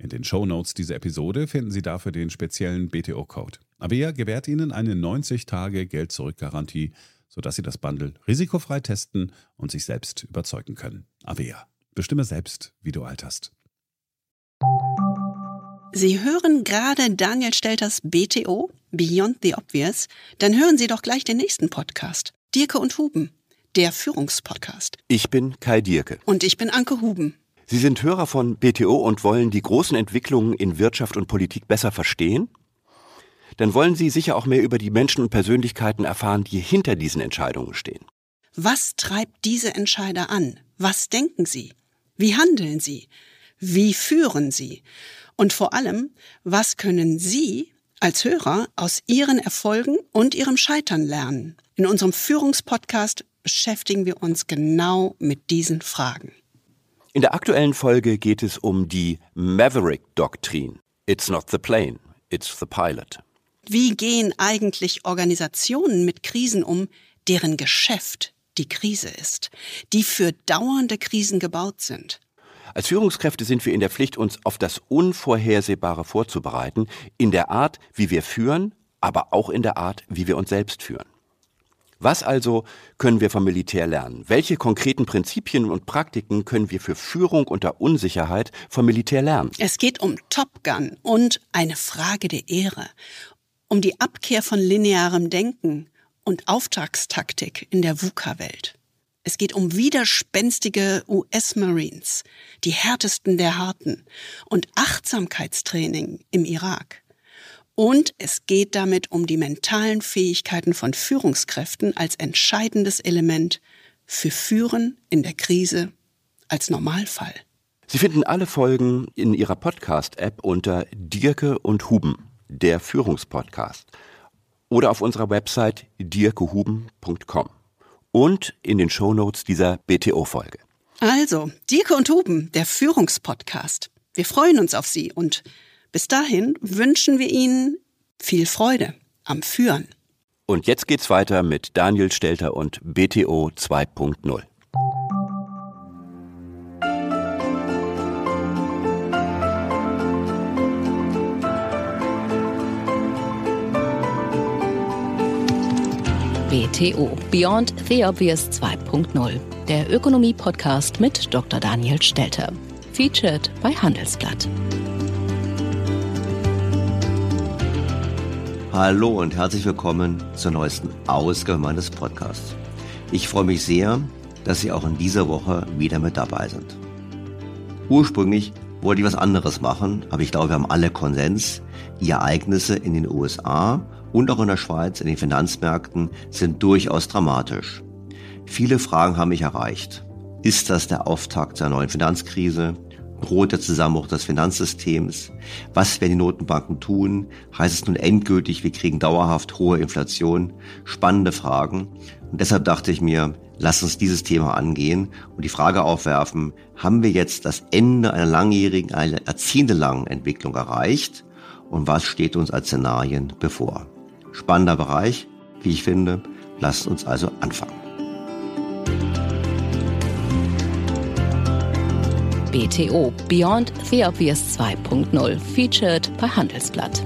In den Show Notes dieser Episode finden Sie dafür den speziellen BTO-Code. Avea gewährt Ihnen eine 90-Tage-Geld-Zurück-Garantie, sodass Sie das Bundle risikofrei testen und sich selbst überzeugen können. Avea. Bestimme selbst, wie du alterst. Sie hören gerade Daniel Stelters BTO, Beyond the Obvious. Dann hören Sie doch gleich den nächsten Podcast. Dirke und Huben, der Führungspodcast. Ich bin Kai Dirke. Und ich bin Anke Huben. Sie sind Hörer von BTO und wollen die großen Entwicklungen in Wirtschaft und Politik besser verstehen? Dann wollen Sie sicher auch mehr über die Menschen und Persönlichkeiten erfahren, die hinter diesen Entscheidungen stehen. Was treibt diese Entscheider an? Was denken sie? Wie handeln sie? Wie führen sie? Und vor allem, was können Sie als Hörer aus Ihren Erfolgen und Ihrem Scheitern lernen? In unserem Führungspodcast beschäftigen wir uns genau mit diesen Fragen. In der aktuellen Folge geht es um die Maverick-Doktrin. It's not the plane, it's the pilot. Wie gehen eigentlich Organisationen mit Krisen um, deren Geschäft die Krise ist, die für dauernde Krisen gebaut sind? Als Führungskräfte sind wir in der Pflicht, uns auf das Unvorhersehbare vorzubereiten, in der Art, wie wir führen, aber auch in der Art, wie wir uns selbst führen. Was also können wir vom Militär lernen? Welche konkreten Prinzipien und Praktiken können wir für Führung unter Unsicherheit vom Militär lernen? Es geht um Top Gun und eine Frage der Ehre, um die Abkehr von linearem Denken und Auftragstaktik in der VUCA-Welt. Es geht um widerspenstige US-Marines, die härtesten der Harten, und Achtsamkeitstraining im Irak. Und es geht damit um die mentalen Fähigkeiten von Führungskräften als entscheidendes Element für Führen in der Krise als Normalfall. Sie finden alle Folgen in Ihrer Podcast-App unter Dirke und Huben, der Führungspodcast, oder auf unserer Website dirkehuben.com und in den Shownotes dieser BTO-Folge. Also, Dirke und Huben, der Führungspodcast. Wir freuen uns auf Sie und bis dahin wünschen wir Ihnen viel Freude am Führen. Und jetzt geht's weiter mit Daniel Stelter und BTO 2.0. BTO Beyond the Obvious 2.0, der Ökonomie-Podcast mit Dr. Daniel Stelter. Featured bei Handelsblatt. Hallo und herzlich willkommen zur neuesten Ausgabe meines Podcasts. Ich freue mich sehr, dass Sie auch in dieser Woche wieder mit dabei sind. Ursprünglich wollte ich was anderes machen, aber ich glaube, wir haben alle Konsens. Die Ereignisse in den USA und auch in der Schweiz in den Finanzmärkten sind durchaus dramatisch. Viele Fragen haben mich erreicht. Ist das der Auftakt der neuen Finanzkrise? Droht der Zusammenbruch des Finanzsystems? Was werden die Notenbanken tun? Heißt es nun endgültig, wir kriegen dauerhaft hohe Inflation? Spannende Fragen. Und deshalb dachte ich mir, lass uns dieses Thema angehen und die Frage aufwerfen, haben wir jetzt das Ende einer langjährigen, einer jahrzehntelangen Entwicklung erreicht? Und was steht uns als Szenarien bevor? Spannender Bereich, wie ich finde. Lasst uns also anfangen. BTO Beyond the Obvious 2.0 featured bei Handelsblatt.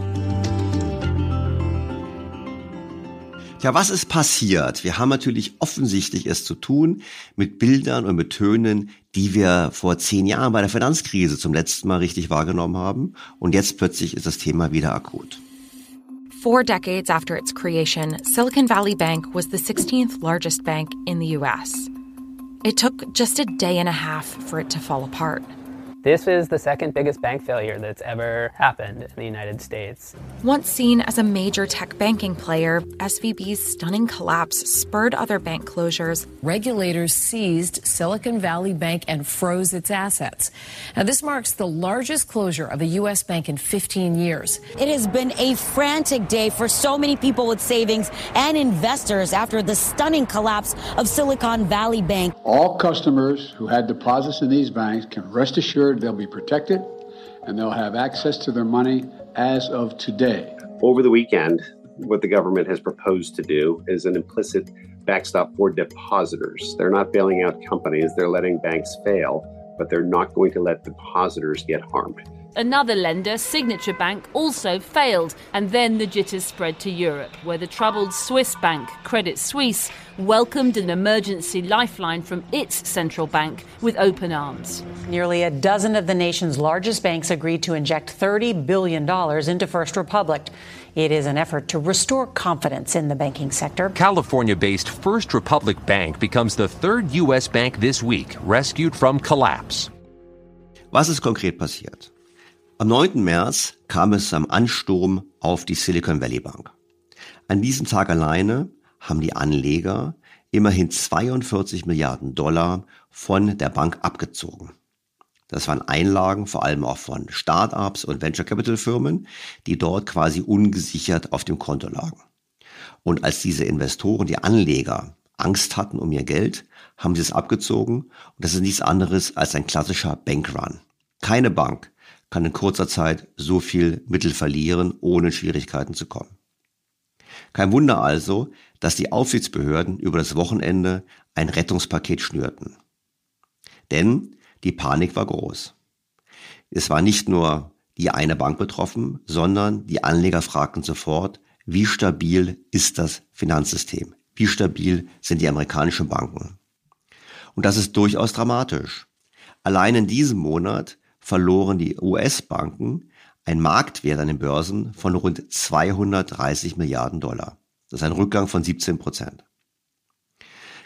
Ja, was ist passiert? Wir haben natürlich offensichtlich es zu tun mit Bildern und mit Tönen, die wir vor zehn Jahren bei der Finanzkrise zum letzten Mal richtig wahrgenommen haben. Und jetzt plötzlich ist das Thema wieder akut. Four decades after its creation, Silicon Valley Bank was the 16th largest bank in the US. It took just a day and a half for it to fall apart. This is the second biggest bank failure that's ever happened in the United States. Once seen as a major tech banking player, SVB's stunning collapse spurred other bank closures. Regulators seized Silicon Valley Bank and froze its assets. Now, this marks the largest closure of a U.S. bank in 15 years. It has been a frantic day for so many people with savings and investors after the stunning collapse of Silicon Valley Bank. All customers who had deposits in these banks can rest assured they'll be protected and they'll have access to their money as of today. Over the weekend, what the government has proposed to do is an implicit backstop for depositors. They're not bailing out companies, they're letting banks fail, but they're not going to let depositors get harmed. Another lender, Signature Bank, also failed, and then the jitters spread to Europe, where the troubled Swiss bank, Credit Suisse, welcomed an emergency lifeline from its central bank with open arms. Nearly a dozen of the nation's largest banks agreed to inject $30 billion into First Republic. It is an effort to restore confidence in the banking sector. California based First Republic Bank becomes the third U.S. bank this week rescued from collapse. Was ist konkret passiert? Am 9. März kam es zum Ansturm auf die Silicon Valley Bank. An diesem Tag alleine haben die Anleger immerhin 42 Milliarden Dollar von der Bank abgezogen. Das waren Einlagen vor allem auch von Start-ups und Venture Capital Firmen, die dort quasi ungesichert auf dem Konto lagen. Und als diese Investoren, die Anleger, Angst hatten um ihr Geld, haben sie es abgezogen. Und das ist nichts anderes als ein klassischer Bankrun. Keine Bank kann in kurzer Zeit so viel Mittel verlieren, ohne in Schwierigkeiten zu kommen. Kein Wunder also, dass die Aufsichtsbehörden über das Wochenende ein Rettungspaket schnürten. Denn die Panik war groß. Es war nicht nur die eine Bank betroffen, sondern die Anleger fragten sofort, wie stabil ist das Finanzsystem? Wie stabil sind die amerikanischen Banken? Und das ist durchaus dramatisch. Allein in diesem Monat verloren die US-Banken ein Marktwert an den Börsen von rund 230 Milliarden Dollar. Das ist ein Rückgang von 17 Prozent.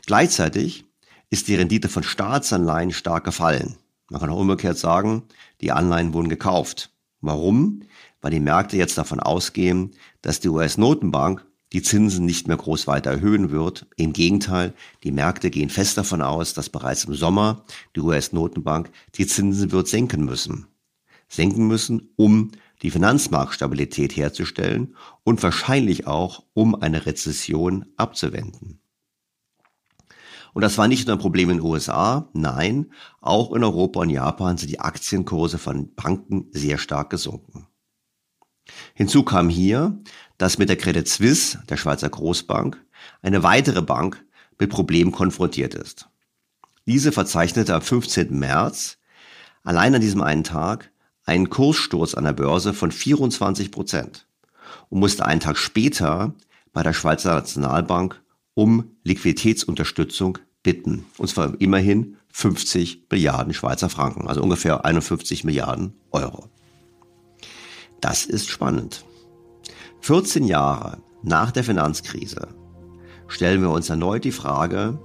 Gleichzeitig ist die Rendite von Staatsanleihen stark gefallen. Man kann auch umgekehrt sagen, die Anleihen wurden gekauft. Warum? Weil die Märkte jetzt davon ausgehen, dass die US-Notenbank die Zinsen nicht mehr groß weiter erhöhen wird. Im Gegenteil, die Märkte gehen fest davon aus, dass bereits im Sommer die US-Notenbank die Zinsen wird senken müssen. Senken müssen, um die Finanzmarktstabilität herzustellen und wahrscheinlich auch, um eine Rezession abzuwenden. Und das war nicht nur ein Problem in den USA, nein, auch in Europa und Japan sind die Aktienkurse von Banken sehr stark gesunken. Hinzu kam hier, dass mit der Credit Suisse, der Schweizer Großbank, eine weitere Bank mit Problemen konfrontiert ist. Diese verzeichnete am 15. März allein an diesem einen Tag einen Kurssturz an der Börse von 24 Prozent und musste einen Tag später bei der Schweizer Nationalbank um Liquiditätsunterstützung bitten. Und zwar immerhin 50 Milliarden Schweizer Franken, also ungefähr 51 Milliarden Euro. Das ist spannend. 14 Jahre nach der Finanzkrise stellen wir uns erneut die Frage,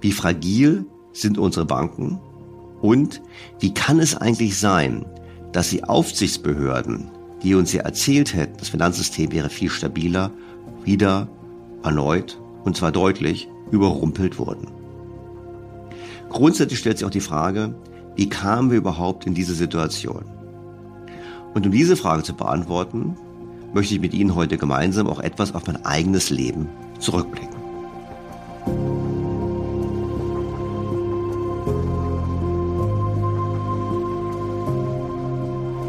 wie fragil sind unsere Banken und wie kann es eigentlich sein, dass die Aufsichtsbehörden, die uns ja erzählt hätten, das Finanzsystem wäre viel stabiler, wieder erneut, und zwar deutlich, überrumpelt wurden. Grundsätzlich stellt sich auch die Frage, wie kamen wir überhaupt in diese Situation? Und um diese Frage zu beantworten, möchte ich mit Ihnen heute gemeinsam auch etwas auf mein eigenes Leben zurückblicken.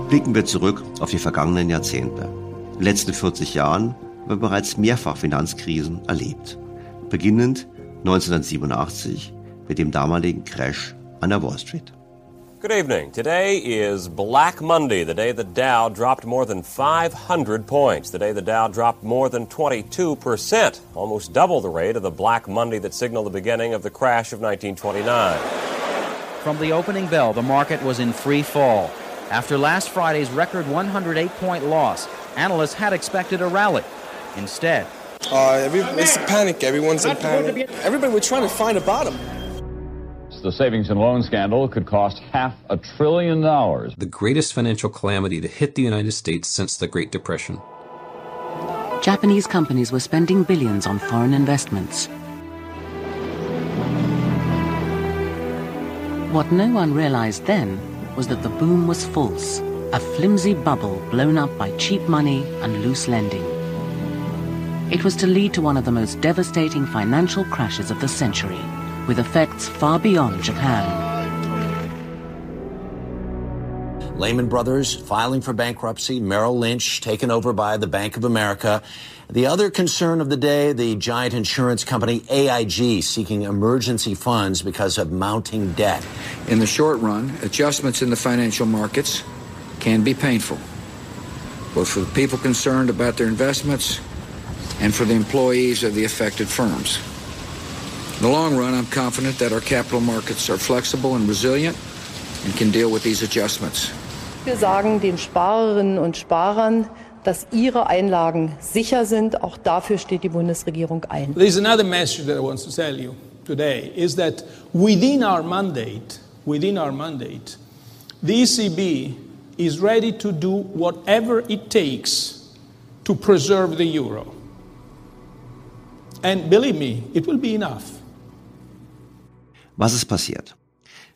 Blicken wir zurück auf die vergangenen Jahrzehnte. In den letzten 40 Jahren haben wir bereits mehrfach Finanzkrisen erlebt. Beginnend 1987 mit dem damaligen Crash an der Wall Street. Good evening. Today is Black Monday, the day the Dow dropped more than 500 points, the day the Dow dropped more than 22%, almost double the rate of the Black Monday that signaled the beginning of the crash of 1929. From the opening bell, the market was in free fall. After last Friday's record 108 point loss, analysts had expected a rally. Instead, uh, every, it's a panic. Everyone's in panic. Everybody, we're trying to find a bottom. The savings and loan scandal could cost half a trillion dollars. The greatest financial calamity to hit the United States since the Great Depression. Japanese companies were spending billions on foreign investments. What no one realized then was that the boom was false, a flimsy bubble blown up by cheap money and loose lending. It was to lead to one of the most devastating financial crashes of the century, with effects far beyond Japan. Lehman Brothers filing for bankruptcy, Merrill Lynch taken over by the Bank of America. The other concern of the day, the giant insurance company AIG seeking emergency funds because of mounting debt. In the short run, adjustments in the financial markets can be painful, both for the people concerned about their investments and for the employees of the affected firms. In the long run, I'm confident that our capital markets are flexible and resilient and can deal with these adjustments. Wir sagen den Sparerinnen und Sparern, dass ihre Einlagen sicher sind. Auch dafür steht die Bundesregierung ein. There's another message that I want to tell you today is that within our mandate, within our mandate, the ECB is ready to do whatever it takes to preserve the euro. And believe me, it will be enough. Was ist passiert?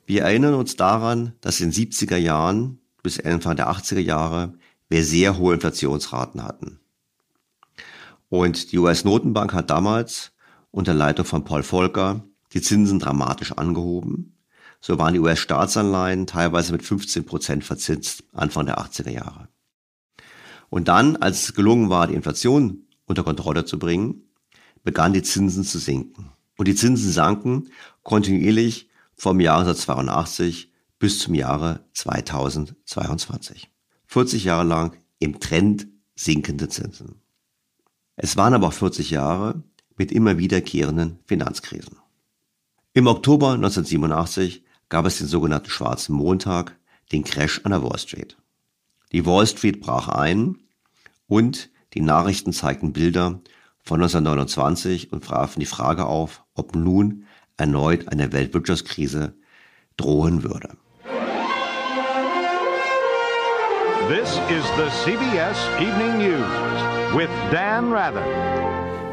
Wir erinnern uns daran, dass in den 70er Jahren bis Anfang der 80er Jahre wir sehr hohe Inflationsraten hatten. Und die US-Notenbank hat damals unter Leitung von Paul Volcker die Zinsen dramatisch angehoben. So waren die US-Staatsanleihen teilweise mit 15 Prozent verzinst Anfang der 80er Jahre. Und dann, als es gelungen war, die Inflation unter Kontrolle zu bringen, begannen die Zinsen zu sinken. Und die Zinsen sanken kontinuierlich vom Jahre 1982 bis zum Jahre 2022. 40 Jahre lang im Trend sinkende Zinsen. Es waren aber auch 40 Jahre mit immer wiederkehrenden Finanzkrisen. Im Oktober 1987 gab es den sogenannten Schwarzen Montag, den Crash an der Wall Street. Die Wall Street brach ein und die Nachrichten zeigten Bilder von 1929 und warfen die Frage auf, ob nun erneut eine Weltwirtschaftskrise drohen würde. This is the CBS Evening News with Dan Rather.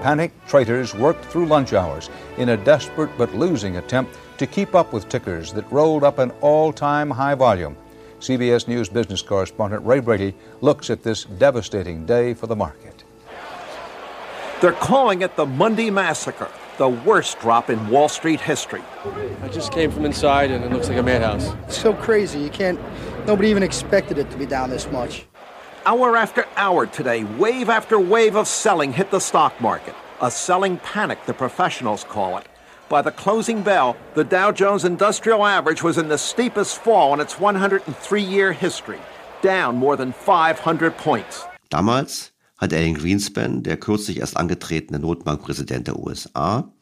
Panic traders worked through lunch hours in a desperate but losing attempt to keep up with tickers that rolled up an all time high volume. CBS News business correspondent Ray Brady looks at this devastating day for the market. They're calling it the Monday Massacre, the worst drop in Wall Street history. I just came from inside and it looks like a madhouse. It's so crazy. You can't, nobody even expected it to be down this much. Hour after hour today, wave after wave of selling hit the stock market. A selling panic, the professionals call it. By the closing bell, the Dow Jones Industrial Average was in the steepest fall in its 103 year history, down more than 500 points. Damals hat Alan Greenspan, der kürzlich erst angetretene Notenbankpräsident der USA,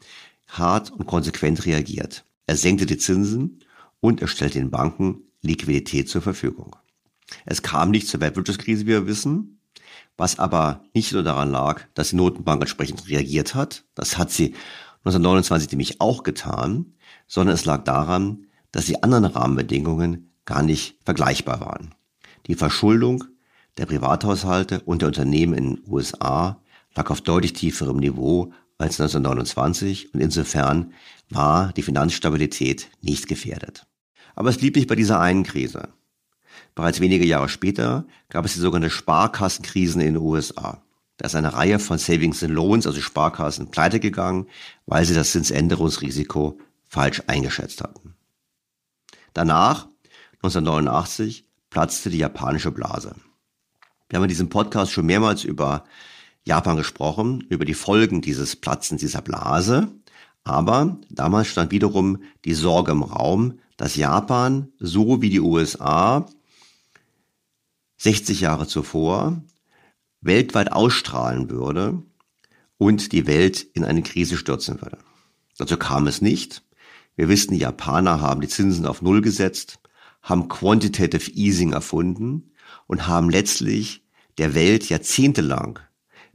hart und konsequent reagiert. Er senkte die Zinsen und er stellte den Banken Liquidität zur Verfügung. Es kam nicht zur Weltwirtschaftskrise, wie wir wissen, was aber nicht nur daran lag, dass die Notenbank entsprechend reagiert hat, das hat sie 1929 nämlich auch getan, sondern es lag daran, dass die anderen Rahmenbedingungen gar nicht vergleichbar waren. Die Verschuldung der Privathaushalte und der Unternehmen in den USA lag auf deutlich tieferem Niveau als 1929 und insofern war die Finanzstabilität nicht gefährdet. Aber es blieb nicht bei dieser einen Krise. Bereits wenige Jahre später gab es die sogenannte Sparkassenkrisen in den USA. Da ist eine Reihe von Savings and Loans, also Sparkassen, pleite gegangen, weil sie das Zinsänderungsrisiko falsch eingeschätzt hatten. Danach, 1989, platzte die japanische Blase. Wir haben in diesem Podcast schon mehrmals über Japan gesprochen, über die Folgen dieses Platzens dieser Blase. Aber damals stand wiederum die Sorge im Raum, dass Japan, so wie die USA, 60 Jahre zuvor weltweit ausstrahlen würde und die Welt in eine Krise stürzen würde. Dazu kam es nicht. Wir wissen, die Japaner haben die Zinsen auf Null gesetzt, haben Quantitative Easing erfunden und haben letztlich der Welt jahrzehntelang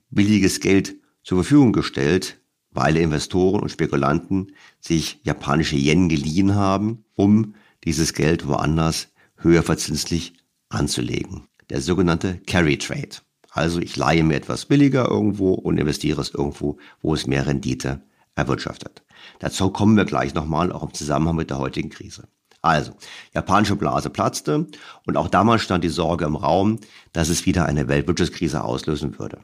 billiges Geld zur Verfügung gestellt, weil Investoren und Spekulanten sich japanische Yen geliehen haben, um dieses Geld woanders höher verzinslich anzulegen der sogenannte Carry Trade. Also ich leihe mir etwas billiger irgendwo und investiere es irgendwo, wo es mehr Rendite erwirtschaftet. Dazu kommen wir gleich nochmal, auch im Zusammenhang mit der heutigen Krise. Also, japanische Blase platzte und auch damals stand die Sorge im Raum, dass es wieder eine Weltwirtschaftskrise auslösen würde.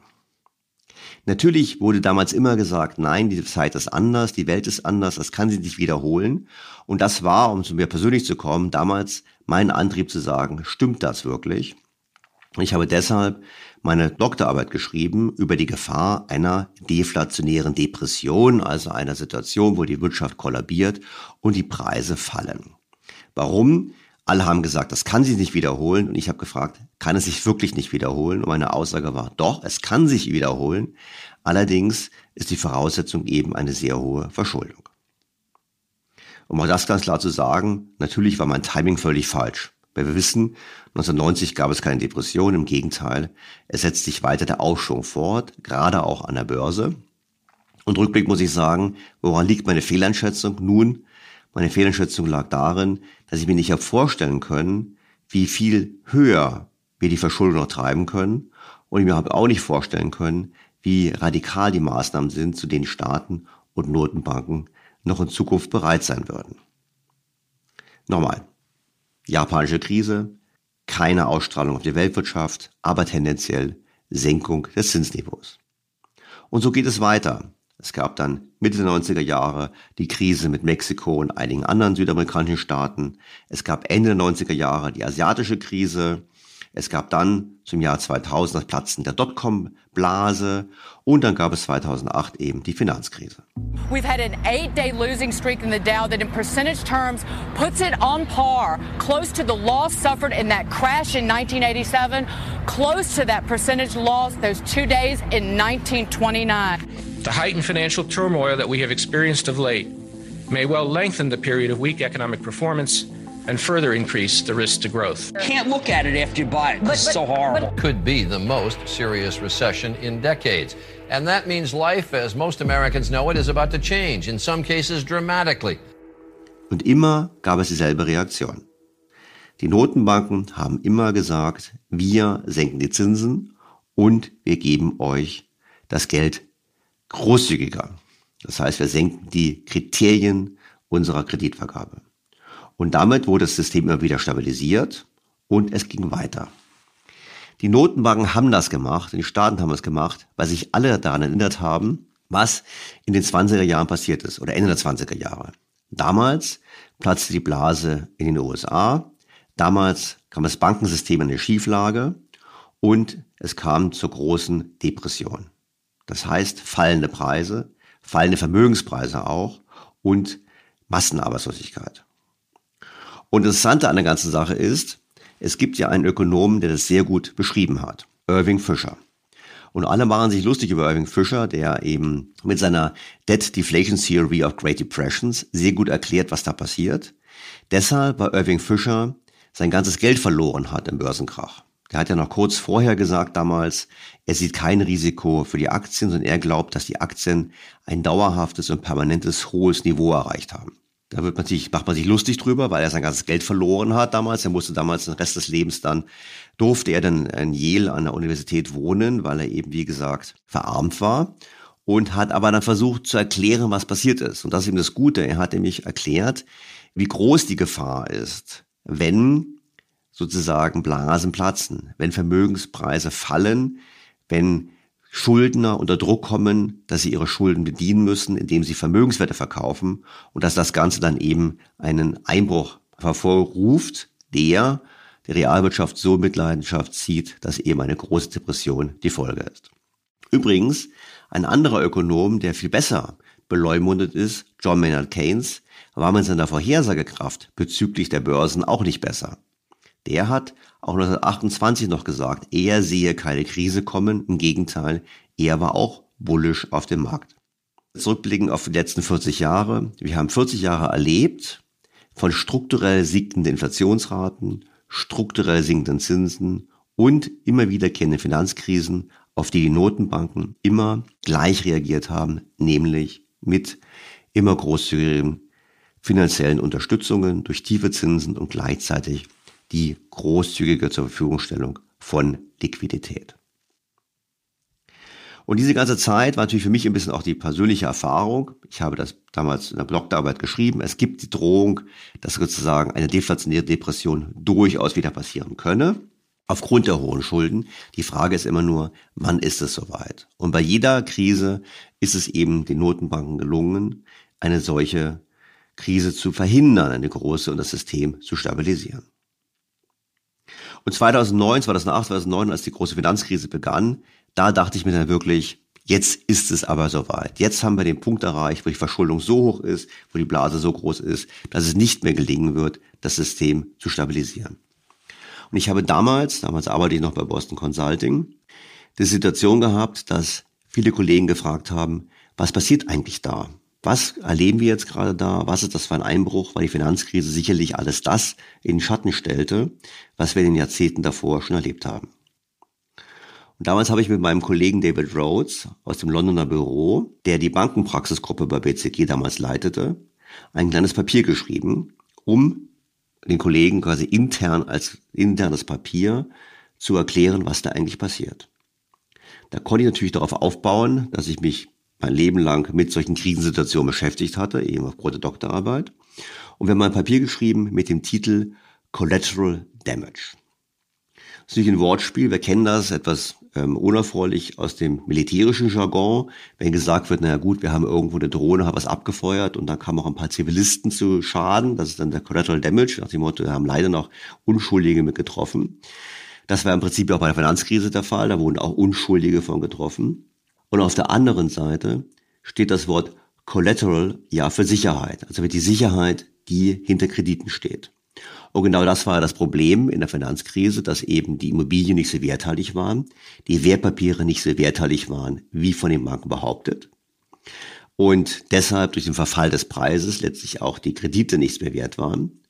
Natürlich wurde damals immer gesagt, nein, die Zeit ist anders, die Welt ist anders, das kann sich nicht wiederholen. Und das war, um zu mir persönlich zu kommen, damals mein Antrieb zu sagen, stimmt das wirklich? Ich habe deshalb meine Doktorarbeit geschrieben über die Gefahr einer deflationären Depression, also einer Situation, wo die Wirtschaft kollabiert und die Preise fallen. Warum? Alle haben gesagt, das kann sich nicht wiederholen. Und ich habe gefragt, kann es sich wirklich nicht wiederholen? Und meine Aussage war, doch, es kann sich wiederholen. Allerdings ist die Voraussetzung eben eine sehr hohe Verschuldung. Um mal das ganz klar zu sagen, natürlich war mein Timing völlig falsch. Weil wir wissen, 1990 gab es keine Depression, im Gegenteil, es setzt sich weiter der Aufschwung fort, gerade auch an der Börse. Und rückblick muss ich sagen, woran liegt meine Fehleinschätzung? Nun, meine Fehleinschätzung lag darin, dass ich mir nicht habe vorstellen können, wie viel höher wir die Verschuldung noch treiben können. Und ich mir habe auch nicht vorstellen können, wie radikal die Maßnahmen sind, zu denen Staaten und Notenbanken noch in Zukunft bereit sein würden. Nochmal, Japanische Krise, keine Ausstrahlung auf die Weltwirtschaft, aber tendenziell Senkung des Zinsniveaus. Und so geht es weiter. Es gab dann Mitte der 90er Jahre die Krise mit Mexiko und einigen anderen südamerikanischen Staaten. Es gab Ende der 90er Jahre die asiatische Krise. Es gab dann zum Jahr 2000 das Platzen der Dotcom-Blase und dann gab es 2008 eben die Finanzkrise. We've had an eight-day losing streak in the Dow that in percentage terms puts it on par, close to the loss suffered in that crash in 1987, close to that percentage loss those two days in 1929. The heightened financial turmoil that we have experienced of late may well lengthen the period of weak economic performance and further increase the risk to growth. Can't look at it after you buy it. It's so horrible. Could be the most serious recession in decades. And that means life, as most Americans know it, is about to change, in some cases dramatically. Und immer gab es dieselbe Reaktion. Die Notenbanken haben immer gesagt, wir senken die Zinsen und wir geben euch das Geld großzügiger. Das heißt, wir senken die Kriterien unserer Kreditvergabe. Und damit wurde das System immer wieder stabilisiert und es ging weiter. Die Notenbanken haben das gemacht, die Staaten haben es gemacht, weil sich alle daran erinnert haben, was in den 20er Jahren passiert ist oder Ende der 20er Jahre. Damals platzte die Blase in den USA, damals kam das Bankensystem in eine Schieflage und es kam zur großen Depression. Das heißt fallende Preise, fallende Vermögenspreise auch und Massenarbeitslosigkeit. Und das Interessante an der ganzen Sache ist, es gibt ja einen Ökonomen, der das sehr gut beschrieben hat, Irving Fischer. Und alle machen sich lustig über Irving Fisher, der eben mit seiner Debt Deflation Theory of Great Depressions sehr gut erklärt, was da passiert. Deshalb, weil Irving Fisher sein ganzes Geld verloren hat im Börsenkrach. Der hat ja noch kurz vorher gesagt damals, er sieht kein Risiko für die Aktien, sondern er glaubt, dass die Aktien ein dauerhaftes und permanentes hohes Niveau erreicht haben. Da wird man sich, macht man sich lustig drüber, weil er sein ganzes Geld verloren hat damals. Er musste damals den Rest des Lebens dann, durfte er dann in Yale an der Universität wohnen, weil er eben, wie gesagt, verarmt war. Und hat aber dann versucht zu erklären, was passiert ist. Und das ist eben das Gute. Er hat nämlich erklärt, wie groß die Gefahr ist, wenn sozusagen Blasen platzen, wenn Vermögenspreise fallen, wenn Schuldner unter Druck kommen, dass sie ihre Schulden bedienen müssen, indem sie Vermögenswerte verkaufen und dass das Ganze dann eben einen Einbruch hervorruft, der die Realwirtschaft so Mitleidenschaft zieht, dass eben eine große Depression die Folge ist. Übrigens, ein anderer Ökonom, der viel besser beleumundet ist, John Maynard Keynes, war mit seiner Vorhersagekraft bezüglich der Börsen auch nicht besser. Der hat auch 1928 noch gesagt, er sehe keine Krise kommen. Im Gegenteil, er war auch bullisch auf dem Markt. Zurückblicken auf die letzten 40 Jahre. Wir haben 40 Jahre erlebt von strukturell sinkenden Inflationsraten, strukturell sinkenden Zinsen und immer wiederkehrenden Finanzkrisen, auf die die Notenbanken immer gleich reagiert haben, nämlich mit immer großzügigen finanziellen Unterstützungen durch tiefe Zinsen und gleichzeitig die großzügige zur Verfügungstellung von Liquidität. Und diese ganze Zeit war natürlich für mich ein bisschen auch die persönliche Erfahrung. Ich habe das damals in der Blogarbeit geschrieben. Es gibt die Drohung, dass sozusagen eine deflationierte Depression durchaus wieder passieren könne. Aufgrund der hohen Schulden. Die Frage ist immer nur, wann ist es soweit? Und bei jeder Krise ist es eben den Notenbanken gelungen, eine solche Krise zu verhindern, eine große und das System zu stabilisieren. Und 2009, 2008, 2009, als die große Finanzkrise begann, da dachte ich mir dann wirklich, jetzt ist es aber soweit. Jetzt haben wir den Punkt erreicht, wo die Verschuldung so hoch ist, wo die Blase so groß ist, dass es nicht mehr gelingen wird, das System zu stabilisieren. Und ich habe damals, damals arbeite ich noch bei Boston Consulting, die Situation gehabt, dass viele Kollegen gefragt haben, was passiert eigentlich da? Was erleben wir jetzt gerade da? Was ist das für ein Einbruch? Weil die Finanzkrise sicherlich alles das in Schatten stellte, was wir in den Jahrzehnten davor schon erlebt haben. Und damals habe ich mit meinem Kollegen David Rhodes aus dem Londoner Büro, der die Bankenpraxisgruppe bei BCG damals leitete, ein kleines Papier geschrieben, um den Kollegen quasi intern als internes Papier zu erklären, was da eigentlich passiert. Da konnte ich natürlich darauf aufbauen, dass ich mich mein Leben lang mit solchen Krisensituationen beschäftigt hatte, eben aufgrund der Doktorarbeit. Und wir haben ein Papier geschrieben mit dem Titel Collateral Damage. Das ist nicht ein Wortspiel, wir kennen das etwas ähm, unerfreulich aus dem militärischen Jargon, wenn gesagt wird, naja gut, wir haben irgendwo eine Drohne, haben was abgefeuert und dann kamen auch ein paar Zivilisten zu Schaden, das ist dann der Collateral Damage, nach dem Motto, wir haben leider noch Unschuldige mit getroffen. Das war im Prinzip auch bei der Finanzkrise der Fall, da wurden auch Unschuldige von getroffen. Und auf der anderen Seite steht das Wort Collateral ja für Sicherheit, also für die Sicherheit, die hinter Krediten steht. Und genau das war das Problem in der Finanzkrise, dass eben die Immobilien nicht so werthaltig waren, die Wertpapiere nicht so werthaltig waren, wie von den Banken behauptet. Und deshalb durch den Verfall des Preises letztlich auch die Kredite nichts mehr wert waren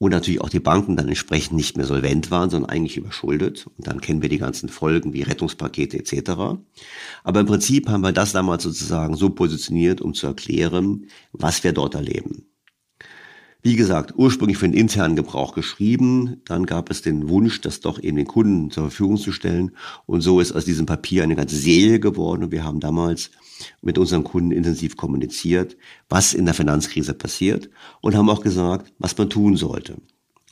und natürlich auch die Banken dann entsprechend nicht mehr solvent waren, sondern eigentlich überschuldet. Und dann kennen wir die ganzen Folgen wie Rettungspakete etc. Aber im Prinzip haben wir das damals sozusagen so positioniert, um zu erklären, was wir dort erleben. Wie gesagt, ursprünglich für den internen Gebrauch geschrieben, dann gab es den Wunsch, das doch eben den Kunden zur Verfügung zu stellen. Und so ist aus diesem Papier eine ganze Serie geworden. Und wir haben damals mit unseren Kunden intensiv kommuniziert, was in der Finanzkrise passiert und haben auch gesagt, was man tun sollte.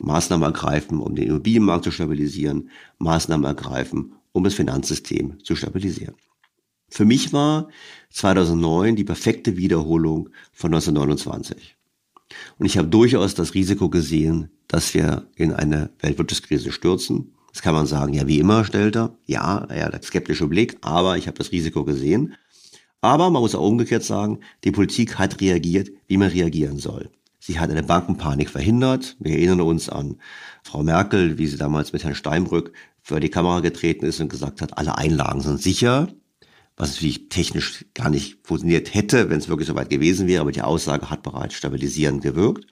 Maßnahmen ergreifen, um den Immobilienmarkt zu stabilisieren, Maßnahmen ergreifen, um das Finanzsystem zu stabilisieren. Für mich war 2009 die perfekte Wiederholung von 1929. Und ich habe durchaus das Risiko gesehen, dass wir in eine Weltwirtschaftskrise stürzen. Das kann man sagen, ja, wie immer, stellt er. Ja, ja, der skeptische Blick, aber ich habe das Risiko gesehen. Aber man muss auch umgekehrt sagen, die Politik hat reagiert, wie man reagieren soll. Sie hat eine Bankenpanik verhindert. Wir erinnern uns an Frau Merkel, wie sie damals mit Herrn Steinbrück vor die Kamera getreten ist und gesagt hat, alle Einlagen sind sicher, was natürlich technisch gar nicht funktioniert hätte, wenn es wirklich soweit gewesen wäre, aber die Aussage hat bereits stabilisierend gewirkt.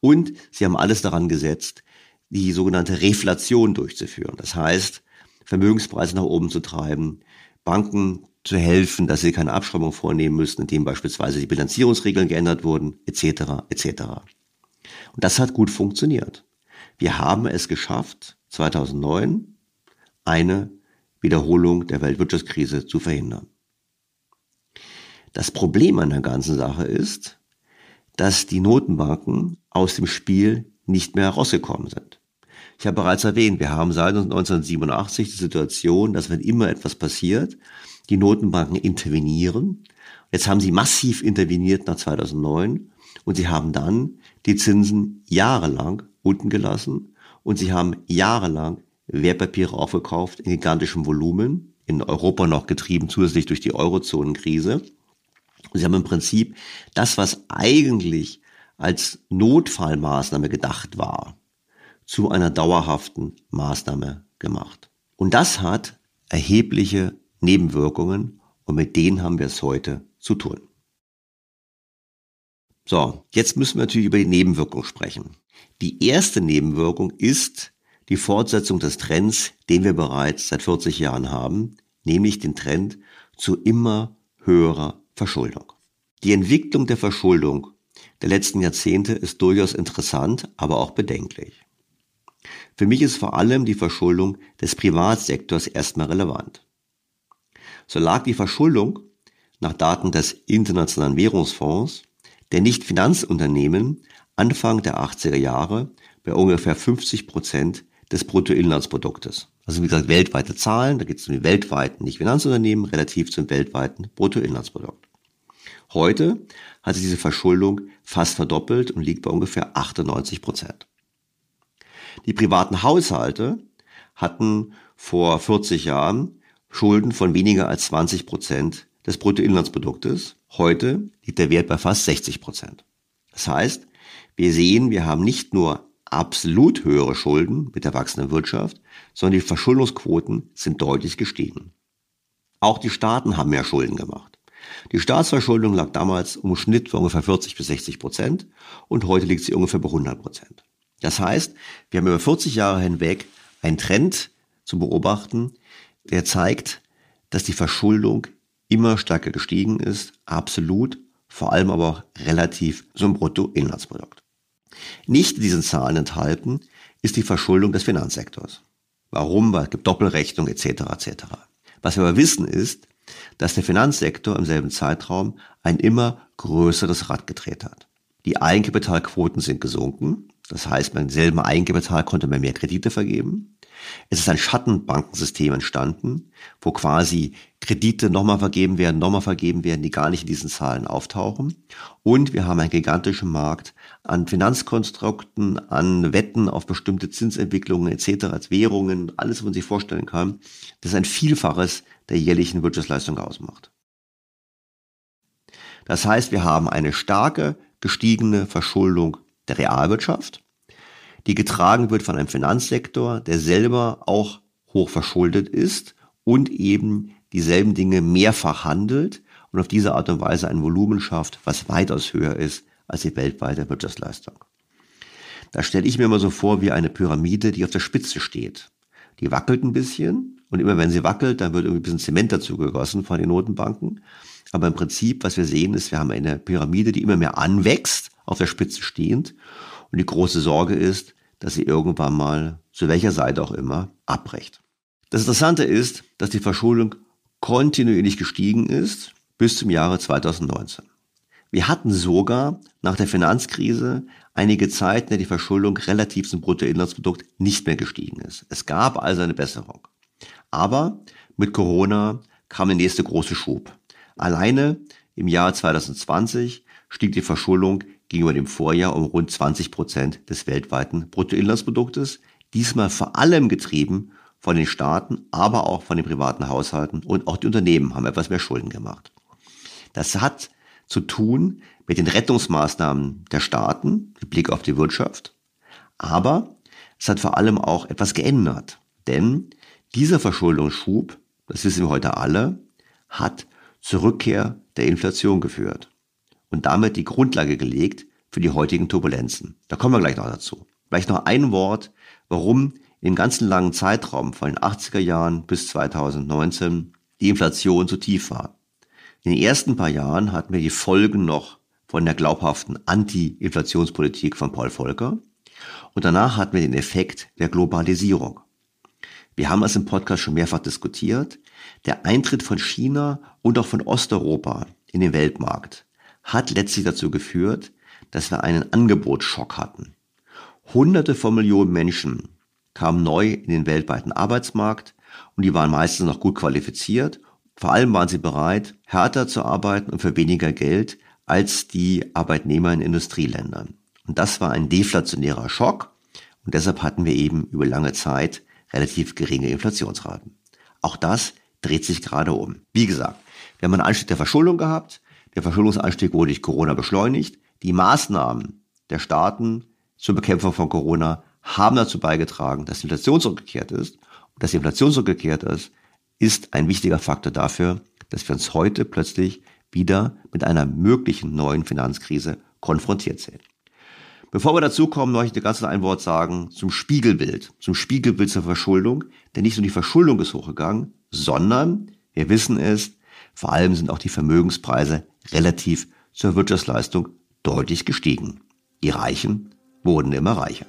Und sie haben alles daran gesetzt, die sogenannte Reflation durchzuführen. Das heißt, Vermögenspreise nach oben zu treiben, Banken zu helfen, dass sie keine Abschreibung vornehmen müssen, indem beispielsweise die Bilanzierungsregeln geändert wurden, etc. etc. Und das hat gut funktioniert. Wir haben es geschafft, 2009 eine Wiederholung der Weltwirtschaftskrise zu verhindern. Das Problem an der ganzen Sache ist, dass die Notenbanken aus dem Spiel nicht mehr herausgekommen sind. Ich habe bereits erwähnt, wir haben seit 1987 die Situation, dass wenn immer etwas passiert, die Notenbanken intervenieren. Jetzt haben sie massiv interveniert nach 2009 und sie haben dann die Zinsen jahrelang unten gelassen und sie haben jahrelang Wertpapiere aufgekauft in gigantischem Volumen, in Europa noch getrieben zusätzlich durch die Eurozonenkrise. Und sie haben im Prinzip das, was eigentlich als Notfallmaßnahme gedacht war, zu einer dauerhaften Maßnahme gemacht. Und das hat erhebliche Nebenwirkungen und mit denen haben wir es heute zu tun. So, jetzt müssen wir natürlich über die Nebenwirkung sprechen. Die erste Nebenwirkung ist die Fortsetzung des Trends, den wir bereits seit 40 Jahren haben, nämlich den Trend zu immer höherer Verschuldung. Die Entwicklung der Verschuldung der letzten Jahrzehnte ist durchaus interessant, aber auch bedenklich. Für mich ist vor allem die Verschuldung des Privatsektors erstmal relevant. So lag die Verschuldung nach Daten des Internationalen Währungsfonds der Nicht-Finanzunternehmen Anfang der 80er Jahre bei ungefähr 50 Prozent des Bruttoinlandsproduktes. Also wie gesagt, weltweite Zahlen, da geht es um die weltweiten Nicht-Finanzunternehmen relativ zum weltweiten Bruttoinlandsprodukt. Heute hat sich diese Verschuldung fast verdoppelt und liegt bei ungefähr 98 Prozent. Die privaten Haushalte hatten vor 40 Jahren Schulden von weniger als 20 Prozent des Bruttoinlandsproduktes. Heute liegt der Wert bei fast 60 Prozent. Das heißt, wir sehen, wir haben nicht nur absolut höhere Schulden mit der wachsenden Wirtschaft, sondern die Verschuldungsquoten sind deutlich gestiegen. Auch die Staaten haben mehr Schulden gemacht. Die Staatsverschuldung lag damals im Schnitt bei ungefähr 40 bis 60 Prozent und heute liegt sie ungefähr bei 100 Prozent. Das heißt, wir haben über 40 Jahre hinweg einen Trend zu beobachten, der zeigt, dass die Verschuldung immer stärker gestiegen ist, absolut, vor allem aber auch relativ zum Bruttoinlandsprodukt. Nicht in diesen Zahlen enthalten ist die Verschuldung des Finanzsektors. Warum? Weil es gibt Doppelrechnung etc. etc. Was wir aber wissen ist, dass der Finanzsektor im selben Zeitraum ein immer größeres Rad gedreht hat. Die Eigenkapitalquoten sind gesunken. Das heißt, beim selben Eigenkapital konnte man mehr Kredite vergeben. Es ist ein Schattenbankensystem entstanden, wo quasi Kredite nochmal vergeben werden, nochmal vergeben werden, die gar nicht in diesen Zahlen auftauchen. Und wir haben einen gigantischen Markt an Finanzkonstrukten, an Wetten auf bestimmte Zinsentwicklungen etc., als Währungen, alles, was man sich vorstellen kann, das ein Vielfaches der jährlichen Wirtschaftsleistung ausmacht. Das heißt, wir haben eine starke gestiegene Verschuldung der Realwirtschaft, die getragen wird von einem Finanzsektor, der selber auch hoch verschuldet ist und eben dieselben Dinge mehrfach handelt und auf diese Art und Weise ein Volumen schafft, was weitaus höher ist als die weltweite Wirtschaftsleistung. Da stelle ich mir immer so vor wie eine Pyramide, die auf der Spitze steht. Die wackelt ein bisschen und immer wenn sie wackelt, dann wird irgendwie ein bisschen Zement dazu gegossen von den Notenbanken. Aber im Prinzip, was wir sehen, ist, wir haben eine Pyramide, die immer mehr anwächst, auf der Spitze stehend. Und die große Sorge ist, dass sie irgendwann mal, zu welcher Seite auch immer, abbricht. Das Interessante ist, dass die Verschuldung kontinuierlich gestiegen ist bis zum Jahre 2019. Wir hatten sogar nach der Finanzkrise einige Zeit, in der die Verschuldung relativ zum Bruttoinlandsprodukt nicht mehr gestiegen ist. Es gab also eine Besserung. Aber mit Corona kam der nächste große Schub. Alleine im Jahr 2020 stieg die Verschuldung gegenüber dem Vorjahr um rund 20 Prozent des weltweiten Bruttoinlandsproduktes, diesmal vor allem getrieben von den Staaten, aber auch von den privaten Haushalten. Und auch die Unternehmen haben etwas mehr Schulden gemacht. Das hat zu tun mit den Rettungsmaßnahmen der Staaten mit Blick auf die Wirtschaft, aber es hat vor allem auch etwas geändert, denn Dieser Verschuldungsschub, das wissen wir heute alle, hat zur Rückkehr der Inflation geführt und damit die Grundlage gelegt für die heutigen Turbulenzen. Da kommen wir gleich noch dazu. Vielleicht noch ein Wort, warum im ganzen langen Zeitraum von den 80er Jahren bis 2019 die Inflation so tief war. In den ersten paar Jahren hatten wir die Folgen noch von der glaubhaften Anti-Inflationspolitik von Paul Volcker. Und danach hatten wir den Effekt der Globalisierung. Wir haben es im Podcast schon mehrfach diskutiert. Der Eintritt von China und auch von Osteuropa in den Weltmarkt hat letztlich dazu geführt, dass wir einen Angebotsschock hatten. Hunderte von Millionen Menschen kamen neu in den weltweiten Arbeitsmarkt und die waren meistens noch gut qualifiziert. Vor allem waren sie bereit, härter zu arbeiten und für weniger Geld als die Arbeitnehmer in Industrieländern. Und das war ein deflationärer Schock und deshalb hatten wir eben über lange Zeit relativ geringe Inflationsraten. Auch das dreht sich gerade um. Wie gesagt, wir haben einen Anstieg der Verschuldung gehabt. Der Verschuldungsanstieg wurde durch Corona beschleunigt. Die Maßnahmen der Staaten zur Bekämpfung von Corona haben dazu beigetragen, dass die Inflation zurückgekehrt ist. Und dass die Inflation zurückgekehrt ist, ist ein wichtiger Faktor dafür, dass wir uns heute plötzlich wieder mit einer möglichen neuen Finanzkrise konfrontiert sehen. Bevor wir dazu kommen, möchte ich ganz ein Wort sagen zum Spiegelbild, zum Spiegelbild zur Verschuldung. Denn nicht nur die Verschuldung ist hochgegangen, sondern, wir wissen es, vor allem sind auch die Vermögenspreise relativ zur Wirtschaftsleistung deutlich gestiegen. Die Reichen wurden immer reicher.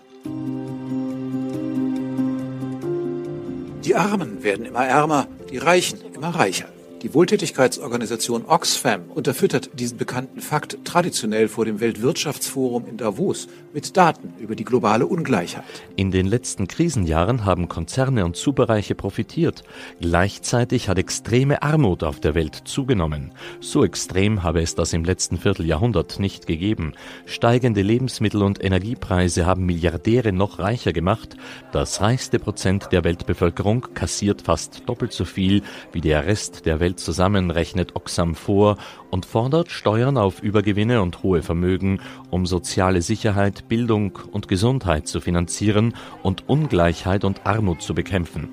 Die Armen werden immer ärmer, die Reichen immer reicher. Die Wohltätigkeitsorganisation Oxfam unterfüttert diesen bekannten Fakt traditionell vor dem Weltwirtschaftsforum in Davos mit Daten über die globale Ungleichheit. In den letzten Krisenjahren haben Konzerne und Superreiche profitiert. Gleichzeitig hat extreme Armut auf der Welt zugenommen. So extrem habe es das im letzten Vierteljahrhundert nicht gegeben. Steigende Lebensmittel- und Energiepreise haben Milliardäre noch reicher gemacht. Das reichste Prozent der Weltbevölkerung kassiert fast doppelt so viel wie der Rest der Welt Geld zusammen rechnet Oxfam vor und fordert Steuern auf Übergewinne und hohe Vermögen, um soziale Sicherheit, Bildung und Gesundheit zu finanzieren und Ungleichheit und Armut zu bekämpfen.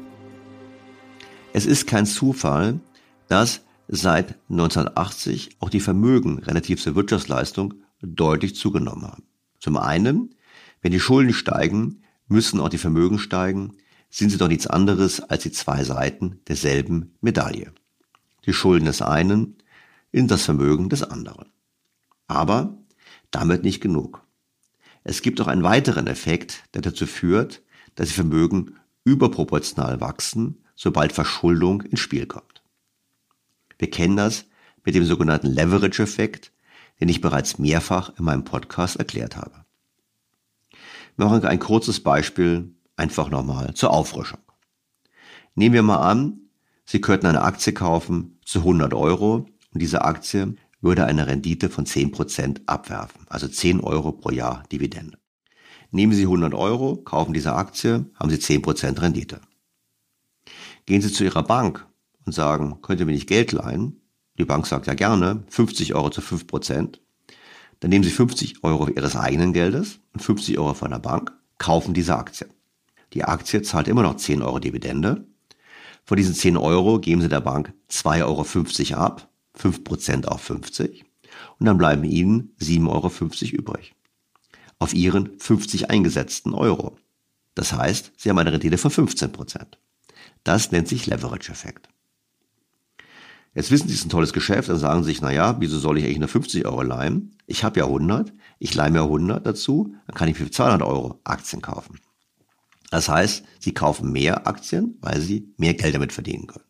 Es ist kein Zufall, dass seit 1980 auch die Vermögen relativ zur Wirtschaftsleistung deutlich zugenommen haben. Zum einen, wenn die Schulden steigen, müssen auch die Vermögen steigen, sind sie doch nichts anderes als die zwei Seiten derselben Medaille die Schulden des einen in das Vermögen des anderen. Aber damit nicht genug. Es gibt auch einen weiteren Effekt, der dazu führt, dass die Vermögen überproportional wachsen, sobald Verschuldung ins Spiel kommt. Wir kennen das mit dem sogenannten Leverage-Effekt, den ich bereits mehrfach in meinem Podcast erklärt habe. Wir machen ein kurzes Beispiel einfach nochmal zur Auffrischung. Nehmen wir mal an, Sie könnten eine Aktie kaufen zu 100 Euro und diese Aktie würde eine Rendite von 10% abwerfen, also 10 Euro pro Jahr Dividende. Nehmen Sie 100 Euro, kaufen diese Aktie, haben Sie 10% Rendite. Gehen Sie zu Ihrer Bank und sagen, könnt ihr mir nicht Geld leihen? Die Bank sagt ja gerne, 50 Euro zu 5%. Dann nehmen Sie 50 Euro Ihres eigenen Geldes und 50 Euro von der Bank, kaufen diese Aktie. Die Aktie zahlt immer noch 10 Euro Dividende von diesen 10 Euro geben Sie der Bank 2,50 Euro ab, 5% auf 50 und dann bleiben Ihnen 7,50 Euro übrig. Auf Ihren 50 eingesetzten Euro. Das heißt, Sie haben eine Rendite von 15%. Das nennt sich Leverage-Effekt. Jetzt wissen Sie, es ist ein tolles Geschäft, dann sagen Sie sich, naja, wieso soll ich eigentlich nur 50 Euro leihen? Ich habe ja 100, ich leihe mir 100 dazu, dann kann ich für 200 Euro Aktien kaufen. Das heißt, sie kaufen mehr Aktien, weil sie mehr Geld damit verdienen können.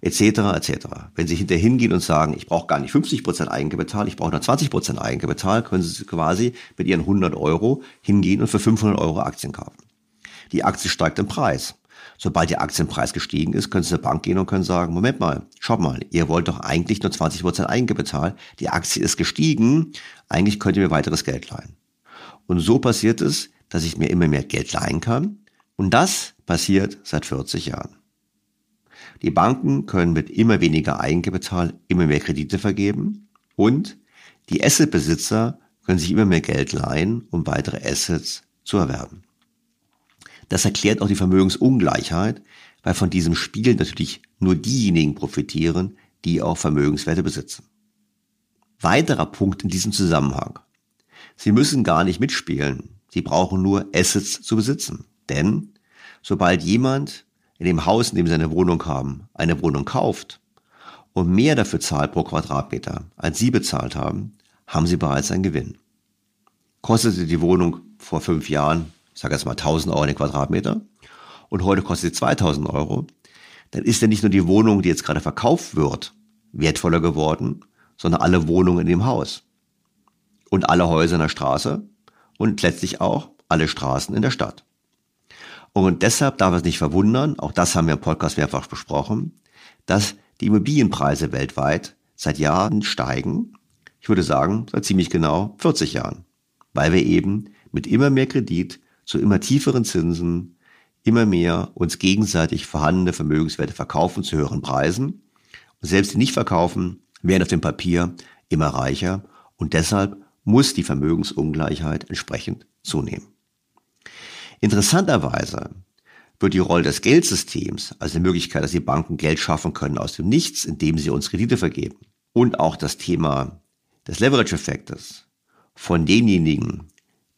Etc. etc. Wenn sie hinterher hingehen und sagen, ich brauche gar nicht 50% Eigenkapital, ich brauche nur 20% Eigenkapital, können sie quasi mit ihren 100 Euro hingehen und für 500 Euro Aktien kaufen. Die Aktie steigt im Preis. Sobald der Aktienpreis gestiegen ist, können Sie zur Bank gehen und können sagen, Moment mal, schaut mal, ihr wollt doch eigentlich nur 20% Eigenkapital, die Aktie ist gestiegen, eigentlich könnt ihr mir weiteres Geld leihen. Und so passiert es, dass ich mir immer mehr Geld leihen kann, und das passiert seit 40 Jahren. Die Banken können mit immer weniger Eigenkapital immer mehr Kredite vergeben und die Assetbesitzer können sich immer mehr Geld leihen, um weitere Assets zu erwerben. Das erklärt auch die Vermögensungleichheit, weil von diesem Spiel natürlich nur diejenigen profitieren, die auch Vermögenswerte besitzen. Weiterer Punkt in diesem Zusammenhang. Sie müssen gar nicht mitspielen. Sie brauchen nur Assets zu besitzen. Denn sobald jemand in dem Haus, in dem sie eine Wohnung haben, eine Wohnung kauft und mehr dafür zahlt pro Quadratmeter, als sie bezahlt haben, haben sie bereits einen Gewinn. Kostete die Wohnung vor fünf Jahren, ich sage jetzt mal 1000 Euro den Quadratmeter und heute kostet sie 2000 Euro, dann ist ja nicht nur die Wohnung, die jetzt gerade verkauft wird, wertvoller geworden, sondern alle Wohnungen in dem Haus. Und alle Häuser in der Straße und letztlich auch alle Straßen in der Stadt. Und deshalb darf es nicht verwundern, auch das haben wir im Podcast mehrfach besprochen, dass die Immobilienpreise weltweit seit Jahren steigen. Ich würde sagen, seit ziemlich genau 40 Jahren. Weil wir eben mit immer mehr Kredit zu immer tieferen Zinsen immer mehr uns gegenseitig vorhandene Vermögenswerte verkaufen zu höheren Preisen. Und selbst die nicht verkaufen, werden auf dem Papier immer reicher und deshalb muss die Vermögensungleichheit entsprechend zunehmen. Interessanterweise wird die Rolle des Geldsystems, also die Möglichkeit, dass die Banken Geld schaffen können aus dem Nichts, indem sie uns Kredite vergeben, und auch das Thema des Leverage-Effektes von denjenigen,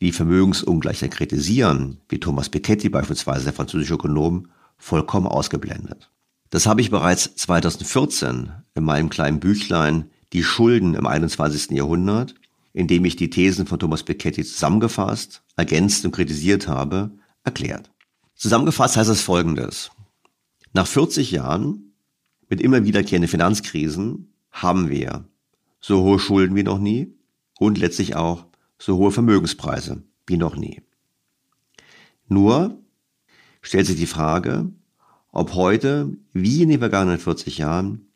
die Vermögensungleichheit kritisieren, wie Thomas Piketty beispielsweise, der französische Ökonom, vollkommen ausgeblendet. Das habe ich bereits 2014 in meinem kleinen Büchlein Die Schulden im 21. Jahrhundert, in dem ich die Thesen von Thomas Piketty zusammengefasst, ergänzt und kritisiert habe, erklärt. Zusammengefasst heißt es folgendes. Nach 40 Jahren mit immer wiederkehrenden Finanzkrisen haben wir so hohe Schulden wie noch nie und letztlich auch so hohe Vermögenspreise wie noch nie. Nur stellt sich die Frage, ob heute, wie in den vergangenen 40 Jahren,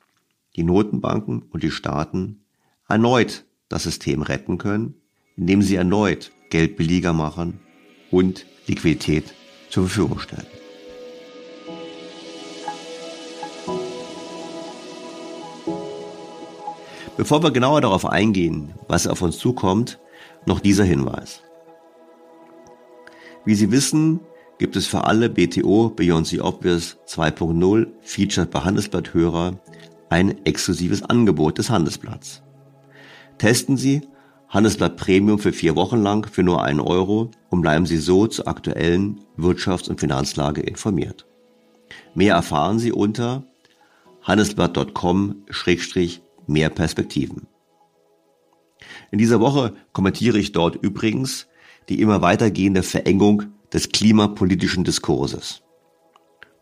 die Notenbanken und die Staaten erneut das System retten können, indem sie erneut Geld billiger machen und Liquidität zur Verfügung stellen. Bevor wir genauer darauf eingehen, was auf uns zukommt, noch dieser Hinweis. Wie Sie wissen, gibt es für alle BTO Beyond the Obvious 2.0 Featured bei Handelsblatt-Hörer ein exklusives Angebot des Handelsblatts. Testen Sie Handelsblatt Premium für vier Wochen lang für nur einen Euro und bleiben Sie so zur aktuellen Wirtschafts- und Finanzlage informiert. Mehr erfahren Sie unter handelsblatt.com-mehr Perspektiven. In dieser Woche kommentiere ich dort übrigens die immer weitergehende Verengung des klimapolitischen Diskurses.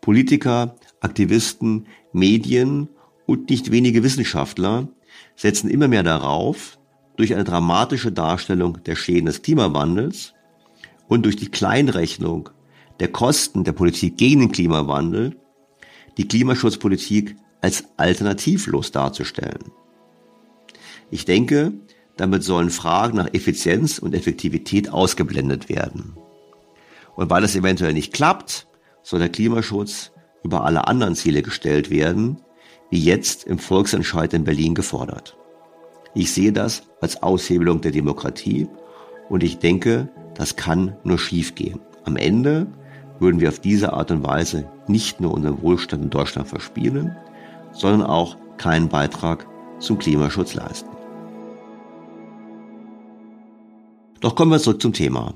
Politiker, Aktivisten, Medien und nicht wenige Wissenschaftler setzen immer mehr darauf, durch eine dramatische Darstellung der Schäden des Klimawandels und durch die Kleinrechnung der Kosten der Politik gegen den Klimawandel die Klimaschutzpolitik als alternativlos darzustellen. Ich denke, damit sollen Fragen nach Effizienz und Effektivität ausgeblendet werden. Und weil es eventuell nicht klappt, soll der Klimaschutz über alle anderen Ziele gestellt werden, wie jetzt im Volksentscheid in Berlin gefordert. Ich sehe das als Aushebelung der Demokratie und ich denke, das kann nur schiefgehen. Am Ende würden wir auf diese Art und Weise nicht nur unseren Wohlstand in Deutschland verspielen, sondern auch keinen Beitrag zum Klimaschutz leisten. Doch kommen wir zurück zum Thema.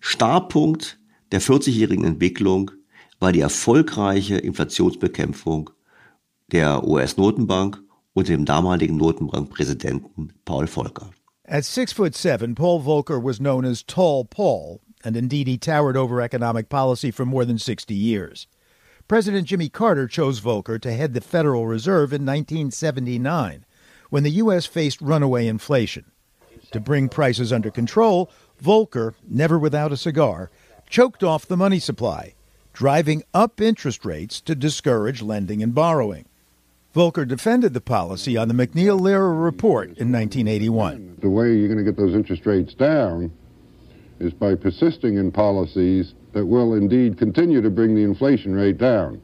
Startpunkt der 40-jährigen Entwicklung war die erfolgreiche Inflationsbekämpfung der US-Notenbank unter dem damaligen Notenbankpräsidenten Paul Volcker. At six foot seven, Paul Volcker was known as Tall Paul, and indeed he towered over economic policy for more than 60 years. President Jimmy Carter chose Volcker to head the Federal Reserve in 1979, when the U.S. faced runaway inflation. To bring prices under control, Volcker, never without a cigar, choked off the money supply, driving up interest rates to discourage lending and borrowing. Volcker defended the policy on the McNeil Lehrer report in 1981. The way you're going to get those interest rates down is by persisting in policies that will indeed continue to bring the inflation rate down.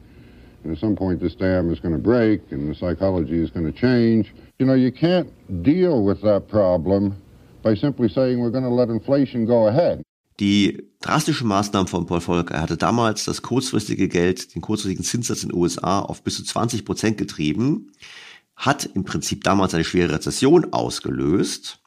And at some point, this dam is going to break and the psychology is going to change. You know, you can't deal with that problem by simply saying we're going to let inflation go ahead. Die drastischen Maßnahmen von Paul Volcker, er hatte damals das kurzfristige Geld, den kurzfristigen Zinssatz in den USA auf bis zu 20 Prozent getrieben, hat im Prinzip damals eine schwere Rezession ausgelöst,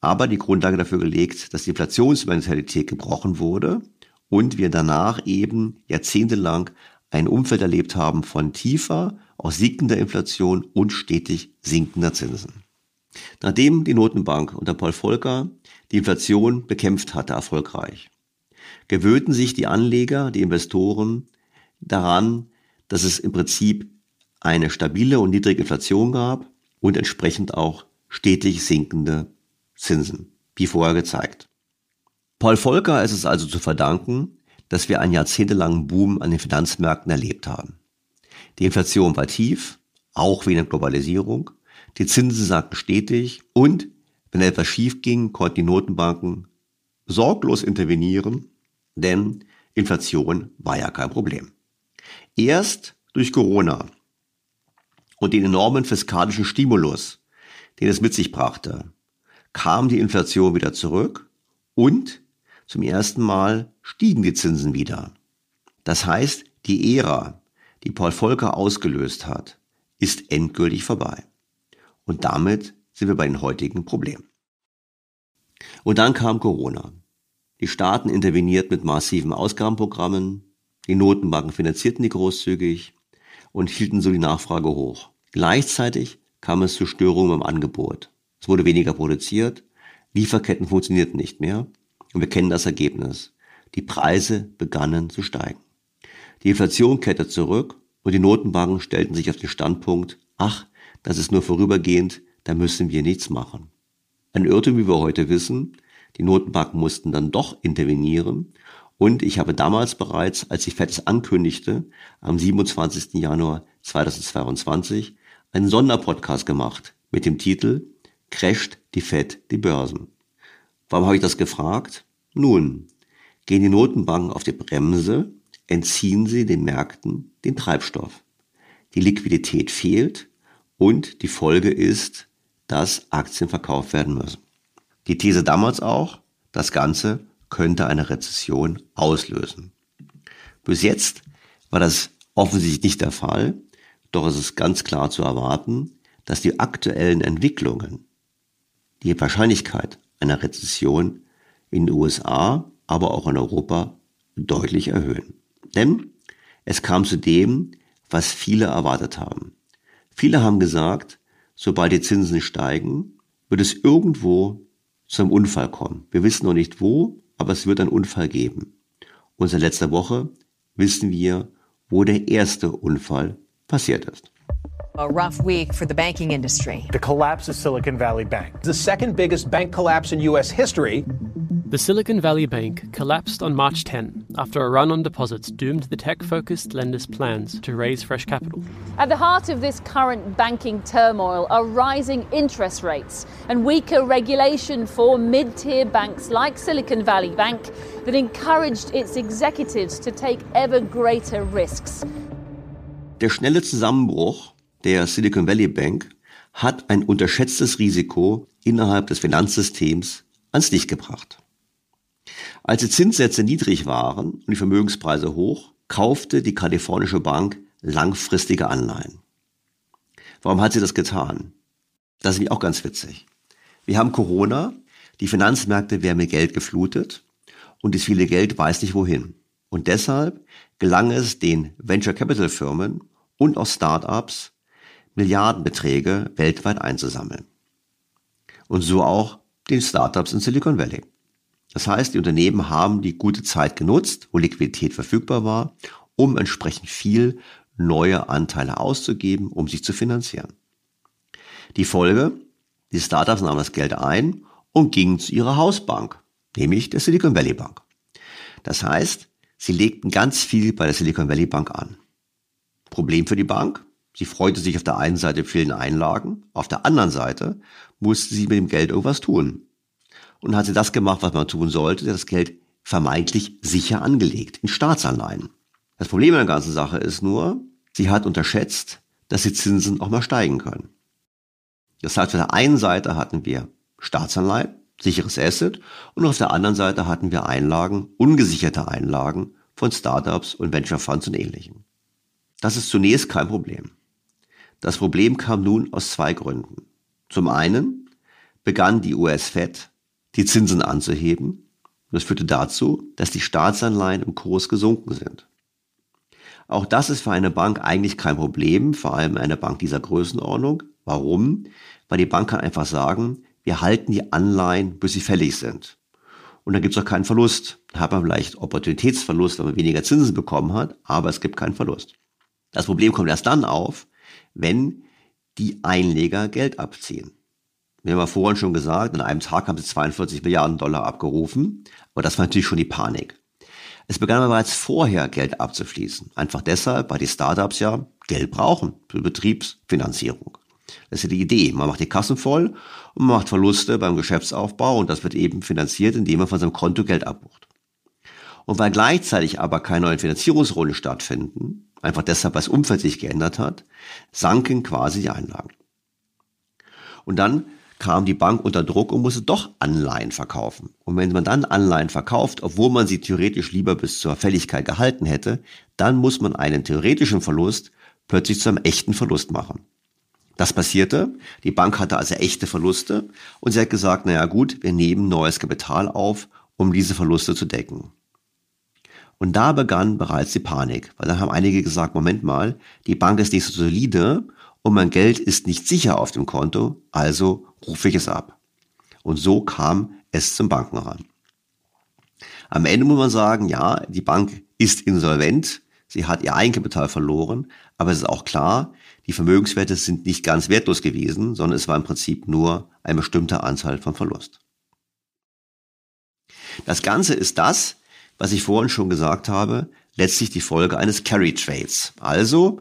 aber die Grundlage dafür gelegt, dass die Inflationsmentalität gebrochen wurde und wir danach eben jahrzehntelang ein Umfeld erlebt haben von tiefer, auch sinkender Inflation und stetig sinkender Zinsen. Nachdem die Notenbank unter Paul Volcker die Inflation bekämpft hatte, erfolgreich, gewöhnten sich die Anleger, die Investoren daran, dass es im Prinzip eine stabile und niedrige Inflation gab und entsprechend auch stetig sinkende Zinsen, wie vorher gezeigt. Paul Volcker ist es also zu verdanken, dass wir einen jahrzehntelangen Boom an den Finanzmärkten erlebt haben. Die Inflation war tief, auch wegen der Globalisierung. Die Zinsen sagten stetig und wenn etwas schief ging, konnten die Notenbanken sorglos intervenieren, denn Inflation war ja kein Problem. Erst durch Corona und den enormen fiskalischen Stimulus, den es mit sich brachte, kam die Inflation wieder zurück und zum ersten Mal stiegen die Zinsen wieder. Das heißt, die Ära, die Paul Volcker ausgelöst hat, ist endgültig vorbei. Und damit sind wir bei den heutigen Problemen. Und dann kam Corona. Die Staaten intervenierten mit massiven Ausgabenprogrammen, die Notenbanken finanzierten die großzügig und hielten so die Nachfrage hoch. Gleichzeitig kam es zu Störungen im Angebot. Es wurde weniger produziert, Lieferketten funktionierten nicht mehr und wir kennen das Ergebnis. Die Preise begannen zu steigen. Die Inflation kehrte zurück und die Notenbanken stellten sich auf den Standpunkt, ach, das ist nur vorübergehend, da müssen wir nichts machen. Ein Irrtum, wie wir heute wissen. Die Notenbanken mussten dann doch intervenieren. Und ich habe damals bereits, als die FED ankündigte, am 27. Januar 2022, einen Sonderpodcast gemacht mit dem Titel Crasht die FED die Börsen. Warum habe ich das gefragt? Nun, gehen die Notenbanken auf die Bremse, entziehen sie den Märkten den Treibstoff. Die Liquidität fehlt und die Folge ist, dass Aktien verkauft werden müssen. Die These damals auch, das Ganze könnte eine Rezession auslösen. Bis jetzt war das offensichtlich nicht der Fall, doch es ist ganz klar zu erwarten, dass die aktuellen Entwicklungen die Wahrscheinlichkeit einer Rezession in den USA, aber auch in Europa deutlich erhöhen. Denn es kam zu dem, was viele erwartet haben. Viele haben gesagt, sobald die Zinsen steigen, wird es irgendwo zu einem Unfall kommen. Wir wissen noch nicht wo, aber es wird einen Unfall geben. Und seit letzter Woche wissen wir, wo der erste Unfall passiert ist. A rough week for the banking industry. The collapse of Silicon Valley Bank, the second biggest bank collapse in U.S. history. The Silicon Valley Bank collapsed on March 10 after a run on deposits doomed the tech focused lender's plans to raise fresh capital. At the heart of this current banking turmoil are rising interest rates and weaker regulation for mid tier banks like Silicon Valley Bank that encouraged its executives to take ever greater risks. Der schnelle Zusammenbruch der Silicon Valley Bank hat ein unterschätztes Risiko innerhalb des Finanzsystems ans Licht gebracht. Als die Zinssätze niedrig waren und die Vermögenspreise hoch, kaufte die kalifornische Bank langfristige Anleihen. Warum hat sie das getan? Das ist nämlich auch ganz witzig. Wir haben Corona, die Finanzmärkte werden mit Geld geflutet und das viele Geld weiß nicht wohin. Und deshalb gelang es den Venture Capital Firmen und auch Startups, Milliardenbeträge weltweit einzusammeln. Und so auch den Startups in Silicon Valley. Das heißt, die Unternehmen haben die gute Zeit genutzt, wo Liquidität verfügbar war, um entsprechend viel neue Anteile auszugeben, um sich zu finanzieren. Die Folge, die Startups nahmen das Geld ein und gingen zu ihrer Hausbank, nämlich der Silicon Valley Bank. Das heißt, sie legten ganz viel bei der Silicon Valley Bank an. Problem für die Bank? Sie freute sich auf der einen Seite vielen Einlagen, auf der anderen Seite musste sie mit dem Geld irgendwas tun und hat sie das gemacht, was man tun sollte, das Geld vermeintlich sicher angelegt in Staatsanleihen. Das Problem an der ganzen Sache ist nur, sie hat unterschätzt, dass die Zinsen auch mal steigen können. Das heißt, auf der einen Seite hatten wir Staatsanleihen sicheres Asset. Und auf der anderen Seite hatten wir Einlagen, ungesicherte Einlagen von Startups und Venture Funds und ähnlichem. Das ist zunächst kein Problem. Das Problem kam nun aus zwei Gründen. Zum einen begann die US-Fed die Zinsen anzuheben. Das führte dazu, dass die Staatsanleihen im Kurs gesunken sind. Auch das ist für eine Bank eigentlich kein Problem, vor allem eine Bank dieser Größenordnung. Warum? Weil die Bank kann einfach sagen, wir halten die Anleihen, bis sie fällig sind. Und dann gibt es auch keinen Verlust. Da hat man vielleicht Opportunitätsverlust, wenn man weniger Zinsen bekommen hat, aber es gibt keinen Verlust. Das Problem kommt erst dann auf, wenn die Einleger Geld abziehen. Wir haben ja vorhin schon gesagt, an einem Tag haben sie 42 Milliarden Dollar abgerufen, aber das war natürlich schon die Panik. Es begann aber bereits vorher Geld abzufließen. Einfach deshalb, weil die Startups ja Geld brauchen für Betriebsfinanzierung. Das ist ja die Idee. Man macht die Kassen voll und man macht Verluste beim Geschäftsaufbau und das wird eben finanziert, indem man von seinem Konto Geld abbucht. Und weil gleichzeitig aber keine neuen Finanzierungsrunden stattfinden, einfach deshalb, weil das Umfeld sich geändert hat, sanken quasi die Einlagen. Und dann kam die Bank unter Druck und musste doch Anleihen verkaufen. Und wenn man dann Anleihen verkauft, obwohl man sie theoretisch lieber bis zur Fälligkeit gehalten hätte, dann muss man einen theoretischen Verlust plötzlich zu einem echten Verlust machen. Das passierte. Die Bank hatte also echte Verluste und sie hat gesagt, naja gut, wir nehmen neues Kapital auf, um diese Verluste zu decken. Und da begann bereits die Panik, weil dann haben einige gesagt, Moment mal, die Bank ist nicht so solide und mein Geld ist nicht sicher auf dem Konto, also rufe ich es ab. Und so kam es zum Bankenran. Am Ende muss man sagen, ja, die Bank ist insolvent, sie hat ihr Eigenkapital verloren, aber es ist auch klar, die Vermögenswerte sind nicht ganz wertlos gewesen, sondern es war im Prinzip nur eine bestimmte Anzahl von Verlust. Das Ganze ist das, was ich vorhin schon gesagt habe, letztlich die Folge eines Carry Trades. Also,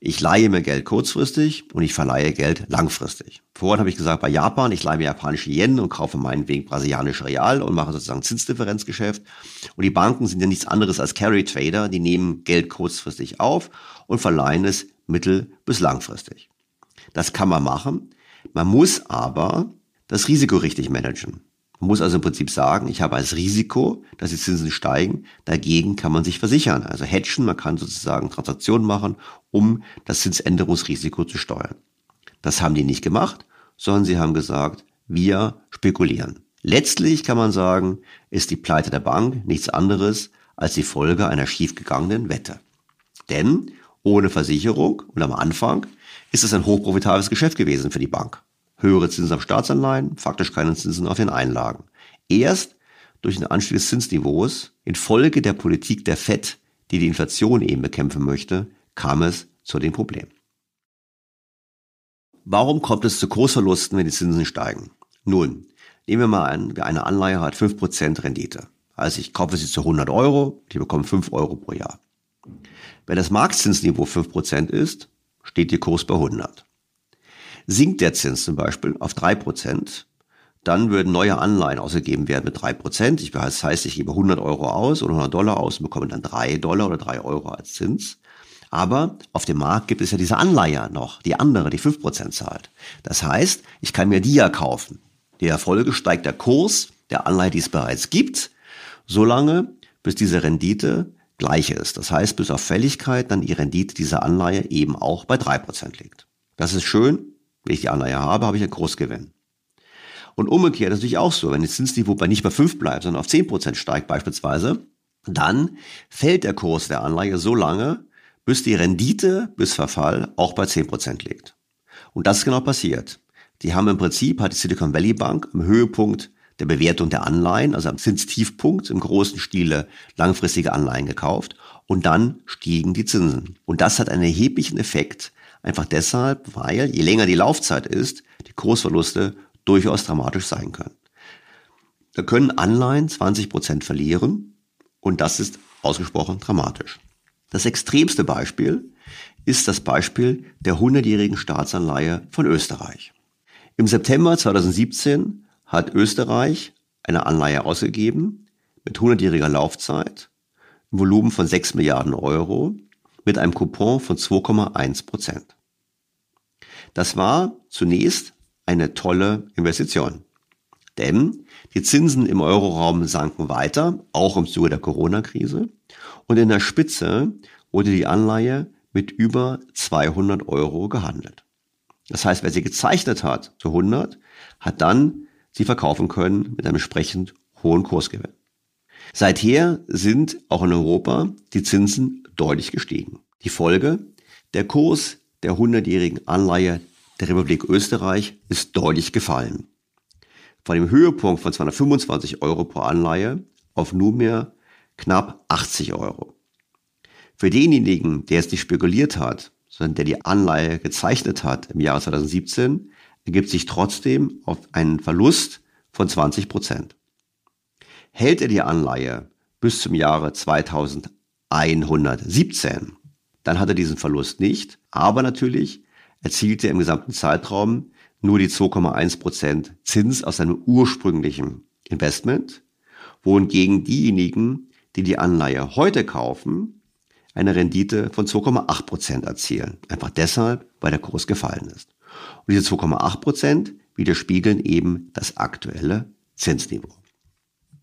ich leihe mir Geld kurzfristig und ich verleihe Geld langfristig. Vorhin habe ich gesagt, bei Japan, ich leihe mir japanische Yen und kaufe meinetwegen brasilianische Real und mache sozusagen Zinsdifferenzgeschäft. Und die Banken sind ja nichts anderes als Carry Trader, die nehmen Geld kurzfristig auf und verleihen es mittel- bis langfristig. Das kann man machen. Man muss aber das Risiko richtig managen. Man muss also im Prinzip sagen, ich habe als Risiko, dass die Zinsen steigen. Dagegen kann man sich versichern. Also hedgen, man kann sozusagen Transaktionen machen, um das Zinsänderungsrisiko zu steuern. Das haben die nicht gemacht, sondern sie haben gesagt, wir spekulieren. Letztlich kann man sagen, ist die Pleite der Bank nichts anderes als die Folge einer schiefgegangenen Wette. Denn ohne Versicherung und am Anfang ist es ein hochprofitables Geschäft gewesen für die Bank höhere Zinsen auf Staatsanleihen, faktisch keine Zinsen auf den Einlagen. Erst durch den Anstieg des Zinsniveaus infolge der Politik der FED, die die Inflation eben bekämpfen möchte, kam es zu den Problemen. Warum kommt es zu Kursverlusten, wenn die Zinsen steigen? Nun, nehmen wir mal an, eine Anleihe hat 5% Rendite. Also ich kaufe sie zu 100 Euro, ich bekomme 5 Euro pro Jahr. Wenn das Marktzinsniveau 5% ist, steht der Kurs bei 100. Sinkt der Zins zum Beispiel auf drei Prozent, dann würden neue Anleihen ausgegeben werden mit drei Prozent. Ich, das heißt, ich gebe 100 Euro aus oder 100 Dollar aus und bekomme dann drei Dollar oder drei Euro als Zins. Aber auf dem Markt gibt es ja diese Anleihe noch, die andere, die fünf Prozent zahlt. Das heißt, ich kann mir die ja kaufen. Die Erfolge steigt der Kurs der Anleihe, die es bereits gibt, solange bis diese Rendite gleich ist. Das heißt, bis auf Fälligkeit dann die Rendite dieser Anleihe eben auch bei drei Prozent liegt. Das ist schön, wenn ich die Anleihe habe, habe ich einen Großgewinn. Und umgekehrt ist natürlich auch so, wenn das Zinsniveau bei nicht bei 5 bleibt, sondern auf 10% steigt beispielsweise, dann fällt der Kurs der Anleihe so lange, bis die Rendite bis Verfall auch bei 10% liegt. Und das ist genau passiert. Die haben im Prinzip, hat die Silicon Valley Bank am Höhepunkt der Bewertung der Anleihen, also am Zinstiefpunkt im großen Stile langfristige Anleihen gekauft und dann stiegen die Zinsen. Und das hat einen erheblichen Effekt Einfach deshalb, weil je länger die Laufzeit ist, die Kursverluste durchaus dramatisch sein können. Da können Anleihen 20 Prozent verlieren und das ist ausgesprochen dramatisch. Das extremste Beispiel ist das Beispiel der 100-jährigen Staatsanleihe von Österreich. Im September 2017 hat Österreich eine Anleihe ausgegeben mit 100-jähriger Laufzeit, im Volumen von 6 Milliarden Euro, mit einem Coupon von 2,1 Prozent. Das war zunächst eine tolle Investition. Denn die Zinsen im Euroraum sanken weiter, auch im Zuge der Corona-Krise. Und in der Spitze wurde die Anleihe mit über 200 Euro gehandelt. Das heißt, wer sie gezeichnet hat zu 100, hat dann sie verkaufen können mit einem entsprechend hohen Kursgewinn. Seither sind auch in Europa die Zinsen deutlich gestiegen. Die Folge, der Kurs der 100-jährigen Anleihe der Republik Österreich ist deutlich gefallen. Von dem Höhepunkt von 225 Euro pro Anleihe auf nunmehr knapp 80 Euro. Für denjenigen, der es nicht spekuliert hat, sondern der die Anleihe gezeichnet hat im Jahr 2017, ergibt sich trotzdem auf einen Verlust von 20 Prozent. Hält er die Anleihe bis zum Jahre 2117, dann hat er diesen Verlust nicht, aber natürlich erzielt er im gesamten Zeitraum nur die 2,1 Prozent Zins aus seinem ursprünglichen Investment, wohingegen diejenigen, die die Anleihe heute kaufen, eine Rendite von 2,8 Prozent erzielen. Einfach deshalb, weil der Kurs gefallen ist. Und diese 2,8 Prozent widerspiegeln eben das aktuelle Zinsniveau.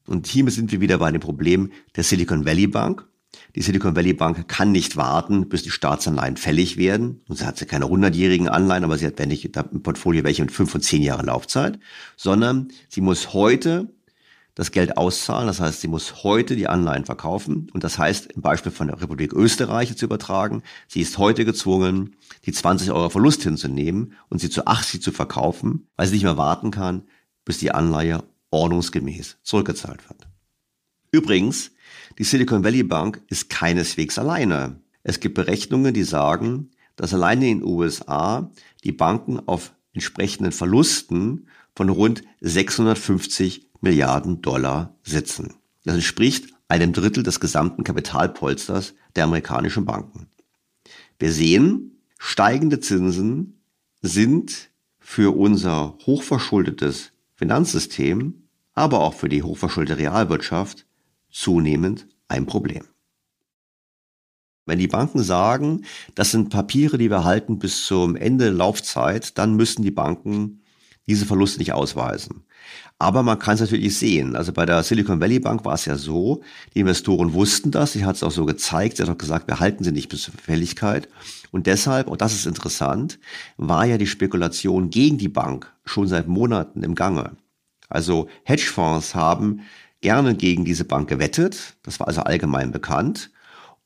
Und hier sind wir wieder bei dem Problem der Silicon Valley Bank. Die Silicon Valley Bank kann nicht warten, bis die Staatsanleihen fällig werden. Und sie hat ja keine 100-jährigen Anleihen, aber sie hat ich, im Portfolio welche mit 5 und 10 Jahre Laufzeit, sondern sie muss heute das Geld auszahlen. Das heißt, sie muss heute die Anleihen verkaufen. Und das heißt, im Beispiel von der Republik Österreich zu übertragen, sie ist heute gezwungen, die 20 Euro Verlust hinzunehmen und sie zu 80 zu verkaufen, weil sie nicht mehr warten kann, bis die Anleihe ordnungsgemäß zurückgezahlt wird. Übrigens, die Silicon Valley Bank ist keineswegs alleine. Es gibt Berechnungen, die sagen, dass alleine in den USA die Banken auf entsprechenden Verlusten von rund 650 Milliarden Dollar sitzen. Das entspricht einem Drittel des gesamten Kapitalpolsters der amerikanischen Banken. Wir sehen, steigende Zinsen sind für unser hochverschuldetes Finanzsystem, aber auch für die hochverschuldete Realwirtschaft zunehmend ein Problem. Wenn die Banken sagen, das sind Papiere, die wir halten bis zum Ende der Laufzeit, dann müssen die Banken diese Verluste nicht ausweisen. Aber man kann es natürlich sehen. Also bei der Silicon Valley Bank war es ja so, die Investoren wussten das, sie hat es auch so gezeigt, sie hat auch gesagt, wir halten sie nicht bis zur Fälligkeit. Und deshalb, und das ist interessant, war ja die Spekulation gegen die Bank schon seit Monaten im Gange. Also Hedgefonds haben gerne gegen diese Bank gewettet. Das war also allgemein bekannt.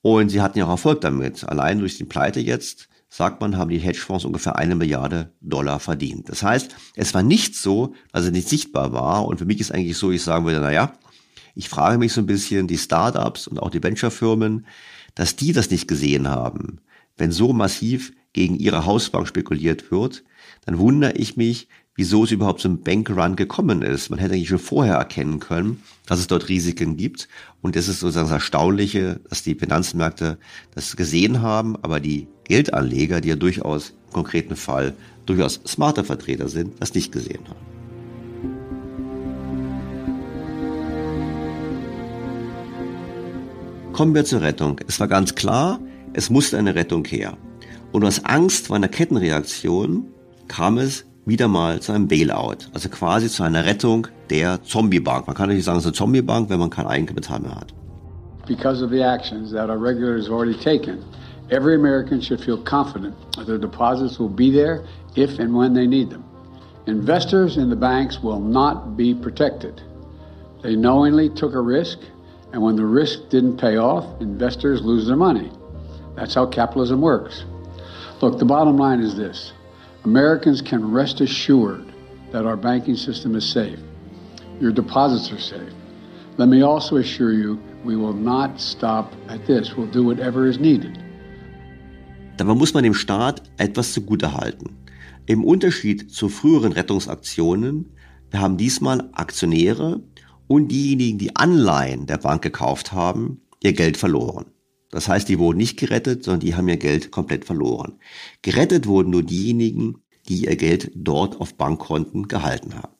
Und sie hatten ja auch Erfolg damit. Allein durch die Pleite jetzt, sagt man, haben die Hedgefonds ungefähr eine Milliarde Dollar verdient. Das heißt, es war nicht so, dass es nicht sichtbar war. Und für mich ist eigentlich so, ich sagen würde, naja, ich frage mich so ein bisschen, die Startups und auch die Venture-Firmen, dass die das nicht gesehen haben. Wenn so massiv gegen ihre Hausbank spekuliert wird, dann wundere ich mich, wieso es überhaupt zum Bankrun gekommen ist. Man hätte eigentlich schon vorher erkennen können, dass es dort Risiken gibt. Und das ist sozusagen das Erstaunliche, dass die Finanzmärkte das gesehen haben, aber die Geldanleger, die ja durchaus im konkreten Fall durchaus smarte Vertreter sind, das nicht gesehen haben. Kommen wir zur Rettung. Es war ganz klar, es musste eine Rettung her. Und aus Angst vor einer Kettenreaktion kam es wieder mal zu einem Bailout, also quasi zu einer Rettung der Zombie-Bank. Man kann nicht sagen, es ist eine Zombie-Bank, wenn man kein Eigenkapital mehr hat. Because of the actions that our regulators have already taken, every American should feel confident that their deposits will be there if and when they need them. Investors in the banks will not be protected. They knowingly took a risk, and when the risk didn't pay off, investors lose their money. That's how capitalism works. Look, the bottom line is this Americans can rest assured that our banking system is safe. Your deposits are safe. Let me also assure you, we will not stop at this. We'll do whatever is needed. Dabei muss man dem Staat etwas zugutehalten. Im Unterschied zu früheren Rettungsaktionen, wir haben diesmal Aktionäre und diejenigen, die Anleihen der Bank gekauft haben, ihr Geld verloren. Das heißt, die wurden nicht gerettet, sondern die haben ihr Geld komplett verloren. Gerettet wurden nur diejenigen, die ihr Geld dort auf Bankkonten gehalten haben.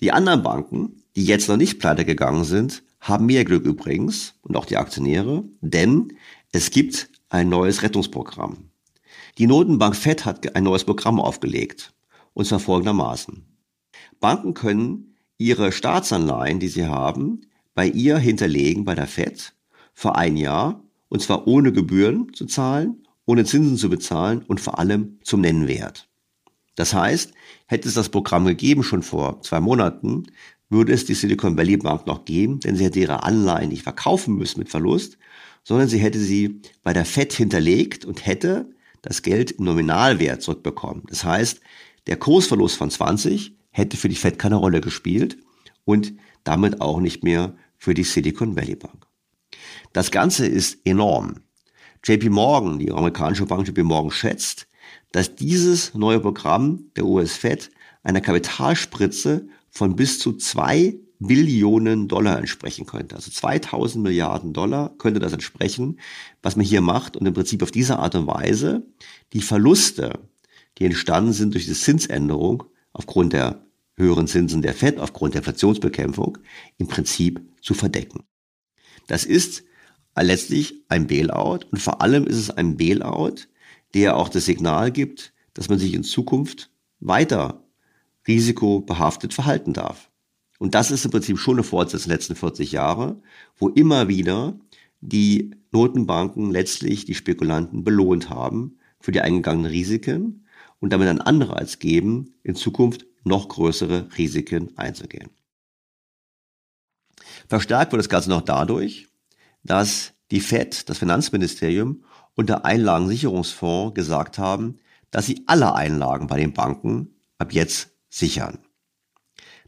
Die anderen Banken, die jetzt noch nicht pleite gegangen sind, haben mehr Glück übrigens und auch die Aktionäre, denn es gibt ein neues Rettungsprogramm. Die Notenbank Fed hat ein neues Programm aufgelegt, und zwar folgendermaßen. Banken können ihre Staatsanleihen, die sie haben, bei ihr hinterlegen bei der Fed für ein Jahr und zwar ohne Gebühren zu zahlen, ohne Zinsen zu bezahlen und vor allem zum Nennwert. Das heißt, hätte es das Programm gegeben schon vor zwei Monaten, würde es die Silicon Valley Bank noch geben, denn sie hätte ihre Anleihen nicht verkaufen müssen mit Verlust, sondern sie hätte sie bei der Fed hinterlegt und hätte das Geld im Nominalwert zurückbekommen. Das heißt, der Kursverlust von 20 hätte für die Fed keine Rolle gespielt und damit auch nicht mehr für die Silicon Valley Bank. Das Ganze ist enorm. JP Morgan, die amerikanische Bank JP Morgan schätzt, dass dieses neue Programm der US Fed einer Kapitalspritze von bis zu zwei Billionen Dollar entsprechen könnte. Also 2000 Milliarden Dollar könnte das entsprechen, was man hier macht und im Prinzip auf diese Art und Weise die Verluste, die entstanden sind durch die Zinsänderung aufgrund der höheren Zinsen der Fed, aufgrund der Inflationsbekämpfung, im Prinzip zu verdecken. Das ist letztlich ein Bailout und vor allem ist es ein Bailout, der auch das Signal gibt, dass man sich in Zukunft weiter risikobehaftet verhalten darf. Und das ist im Prinzip schon eine Fortsetzung der letzten 40 Jahre, wo immer wieder die Notenbanken letztlich die Spekulanten belohnt haben für die eingegangenen Risiken und damit einen Anreiz geben, in Zukunft noch größere Risiken einzugehen. Verstärkt wird das Ganze noch dadurch, dass die Fed, das Finanzministerium und der Einlagensicherungsfonds gesagt haben, dass sie alle Einlagen bei den Banken ab jetzt sichern.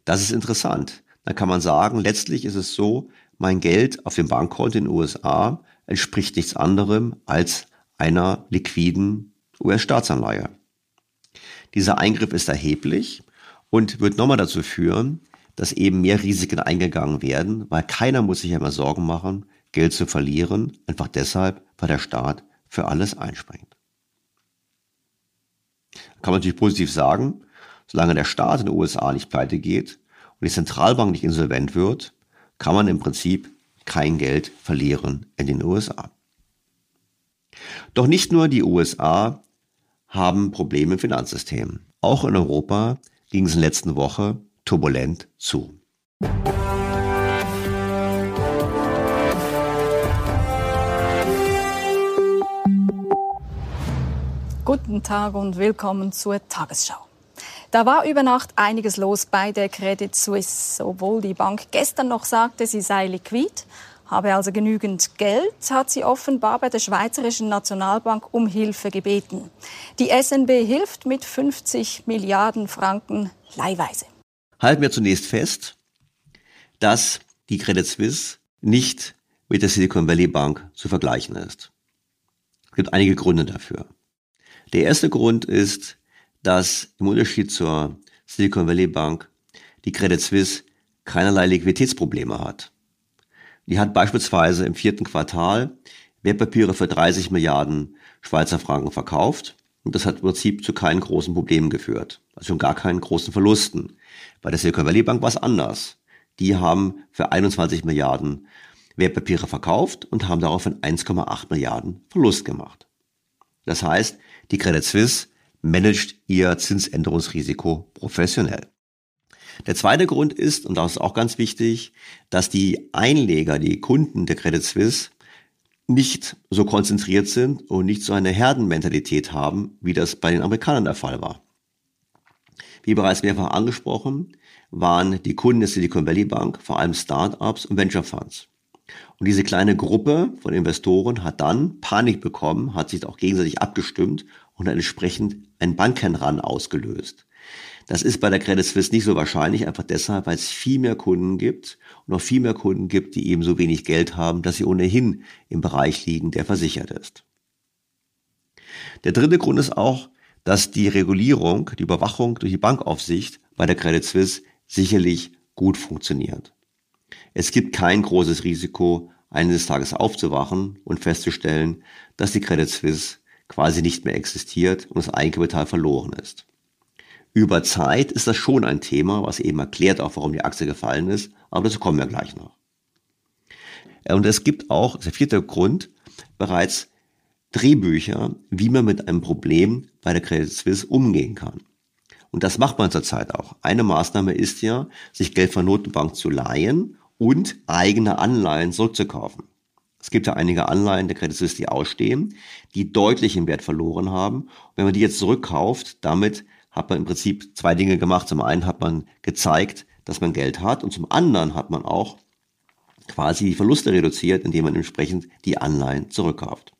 Das ist interessant. Dann kann man sagen, letztlich ist es so, mein Geld auf dem Bankkonto in den USA entspricht nichts anderem als einer liquiden US-Staatsanleihe. Dieser Eingriff ist erheblich und wird nochmal dazu führen, dass eben mehr Risiken eingegangen werden, weil keiner muss sich ja immer Sorgen machen, Geld zu verlieren, einfach deshalb, weil der Staat für alles einspringt. Kann man natürlich positiv sagen, solange der Staat in den USA nicht pleite geht und die Zentralbank nicht insolvent wird, kann man im Prinzip kein Geld verlieren in den USA. Doch nicht nur die USA haben Probleme im Finanzsystem. Auch in Europa ging es in der letzten Woche turbulent zu. Guten Tag und willkommen zur Tagesschau. Da war über Nacht einiges los bei der Credit Suisse. Obwohl die Bank gestern noch sagte, sie sei liquid, habe also genügend Geld, hat sie offenbar bei der Schweizerischen Nationalbank um Hilfe gebeten. Die SNB hilft mit 50 Milliarden Franken leihweise. Halten wir zunächst fest, dass die Credit Suisse nicht mit der Silicon Valley Bank zu vergleichen ist. Es gibt einige Gründe dafür. Der erste Grund ist, dass im Unterschied zur Silicon Valley Bank die Credit Suisse keinerlei Liquiditätsprobleme hat. Die hat beispielsweise im vierten Quartal Wertpapiere für 30 Milliarden Schweizer Franken verkauft und das hat im Prinzip zu keinen großen Problemen geführt, also schon gar keinen großen Verlusten. Bei der Silicon Valley Bank war es anders. Die haben für 21 Milliarden Wertpapiere verkauft und haben daraufhin 1,8 Milliarden Verlust gemacht. Das heißt, die Credit Suisse managt ihr Zinsänderungsrisiko professionell. Der zweite Grund ist, und das ist auch ganz wichtig, dass die Einleger, die Kunden der Credit Suisse nicht so konzentriert sind und nicht so eine Herdenmentalität haben, wie das bei den Amerikanern der Fall war. Wie bereits mehrfach angesprochen, waren die Kunden der Silicon Valley Bank vor allem Startups und Venture Funds. Und diese kleine Gruppe von Investoren hat dann Panik bekommen, hat sich auch gegenseitig abgestimmt und entsprechend einen Bankenrun ausgelöst. Das ist bei der Credit Suisse nicht so wahrscheinlich, einfach deshalb, weil es viel mehr Kunden gibt und noch viel mehr Kunden gibt, die eben so wenig Geld haben, dass sie ohnehin im Bereich liegen, der versichert ist. Der dritte Grund ist auch, dass die Regulierung, die Überwachung durch die Bankaufsicht bei der Credit Suisse sicherlich gut funktioniert. Es gibt kein großes Risiko, eines Tages aufzuwachen und festzustellen, dass die Credit Suisse quasi nicht mehr existiert und das Eigenkapital verloren ist. Über Zeit ist das schon ein Thema, was eben erklärt auch, warum die Aktie gefallen ist, aber dazu kommen wir gleich noch. Und es gibt auch, der vierte Grund, bereits Drehbücher, wie man mit einem Problem bei der Credit Suisse umgehen kann. Und das macht man zurzeit auch. Eine Maßnahme ist ja, sich Geld von Notenbank zu leihen und eigene Anleihen zurückzukaufen. Es gibt ja einige Anleihen der Credit Suisse, die ausstehen, die deutlich im Wert verloren haben. Und wenn man die jetzt zurückkauft, damit hat man im Prinzip zwei Dinge gemacht. Zum einen hat man gezeigt, dass man Geld hat und zum anderen hat man auch quasi die Verluste reduziert, indem man entsprechend die Anleihen zurückkauft.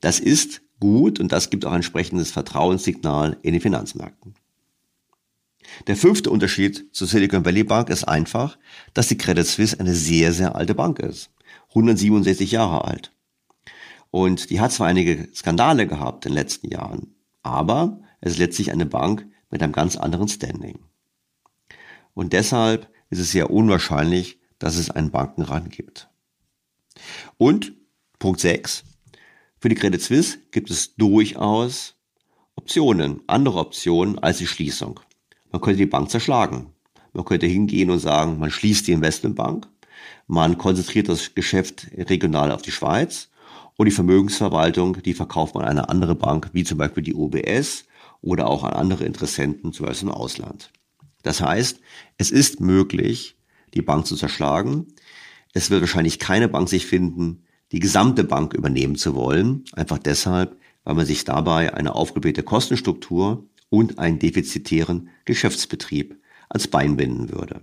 Das ist gut und das gibt auch ein entsprechendes Vertrauenssignal in den Finanzmärkten. Der fünfte Unterschied zur Silicon Valley Bank ist einfach, dass die Credit Suisse eine sehr, sehr alte Bank ist. 167 Jahre alt. Und die hat zwar einige Skandale gehabt in den letzten Jahren, aber es ist letztlich eine Bank mit einem ganz anderen Standing. Und deshalb ist es sehr unwahrscheinlich, dass es einen Bankenrand gibt. Und Punkt 6. Für die Credit Suisse gibt es durchaus Optionen, andere Optionen als die Schließung. Man könnte die Bank zerschlagen. Man könnte hingehen und sagen, man schließt die Investmentbank, man konzentriert das Geschäft regional auf die Schweiz und die Vermögensverwaltung, die verkauft man an eine andere Bank, wie zum Beispiel die OBS oder auch an andere Interessenten, zum Beispiel im Ausland. Das heißt, es ist möglich, die Bank zu zerschlagen. Es wird wahrscheinlich keine Bank sich finden, die gesamte Bank übernehmen zu wollen, einfach deshalb, weil man sich dabei eine aufgeblähte Kostenstruktur und einen defizitären Geschäftsbetrieb als Bein binden würde.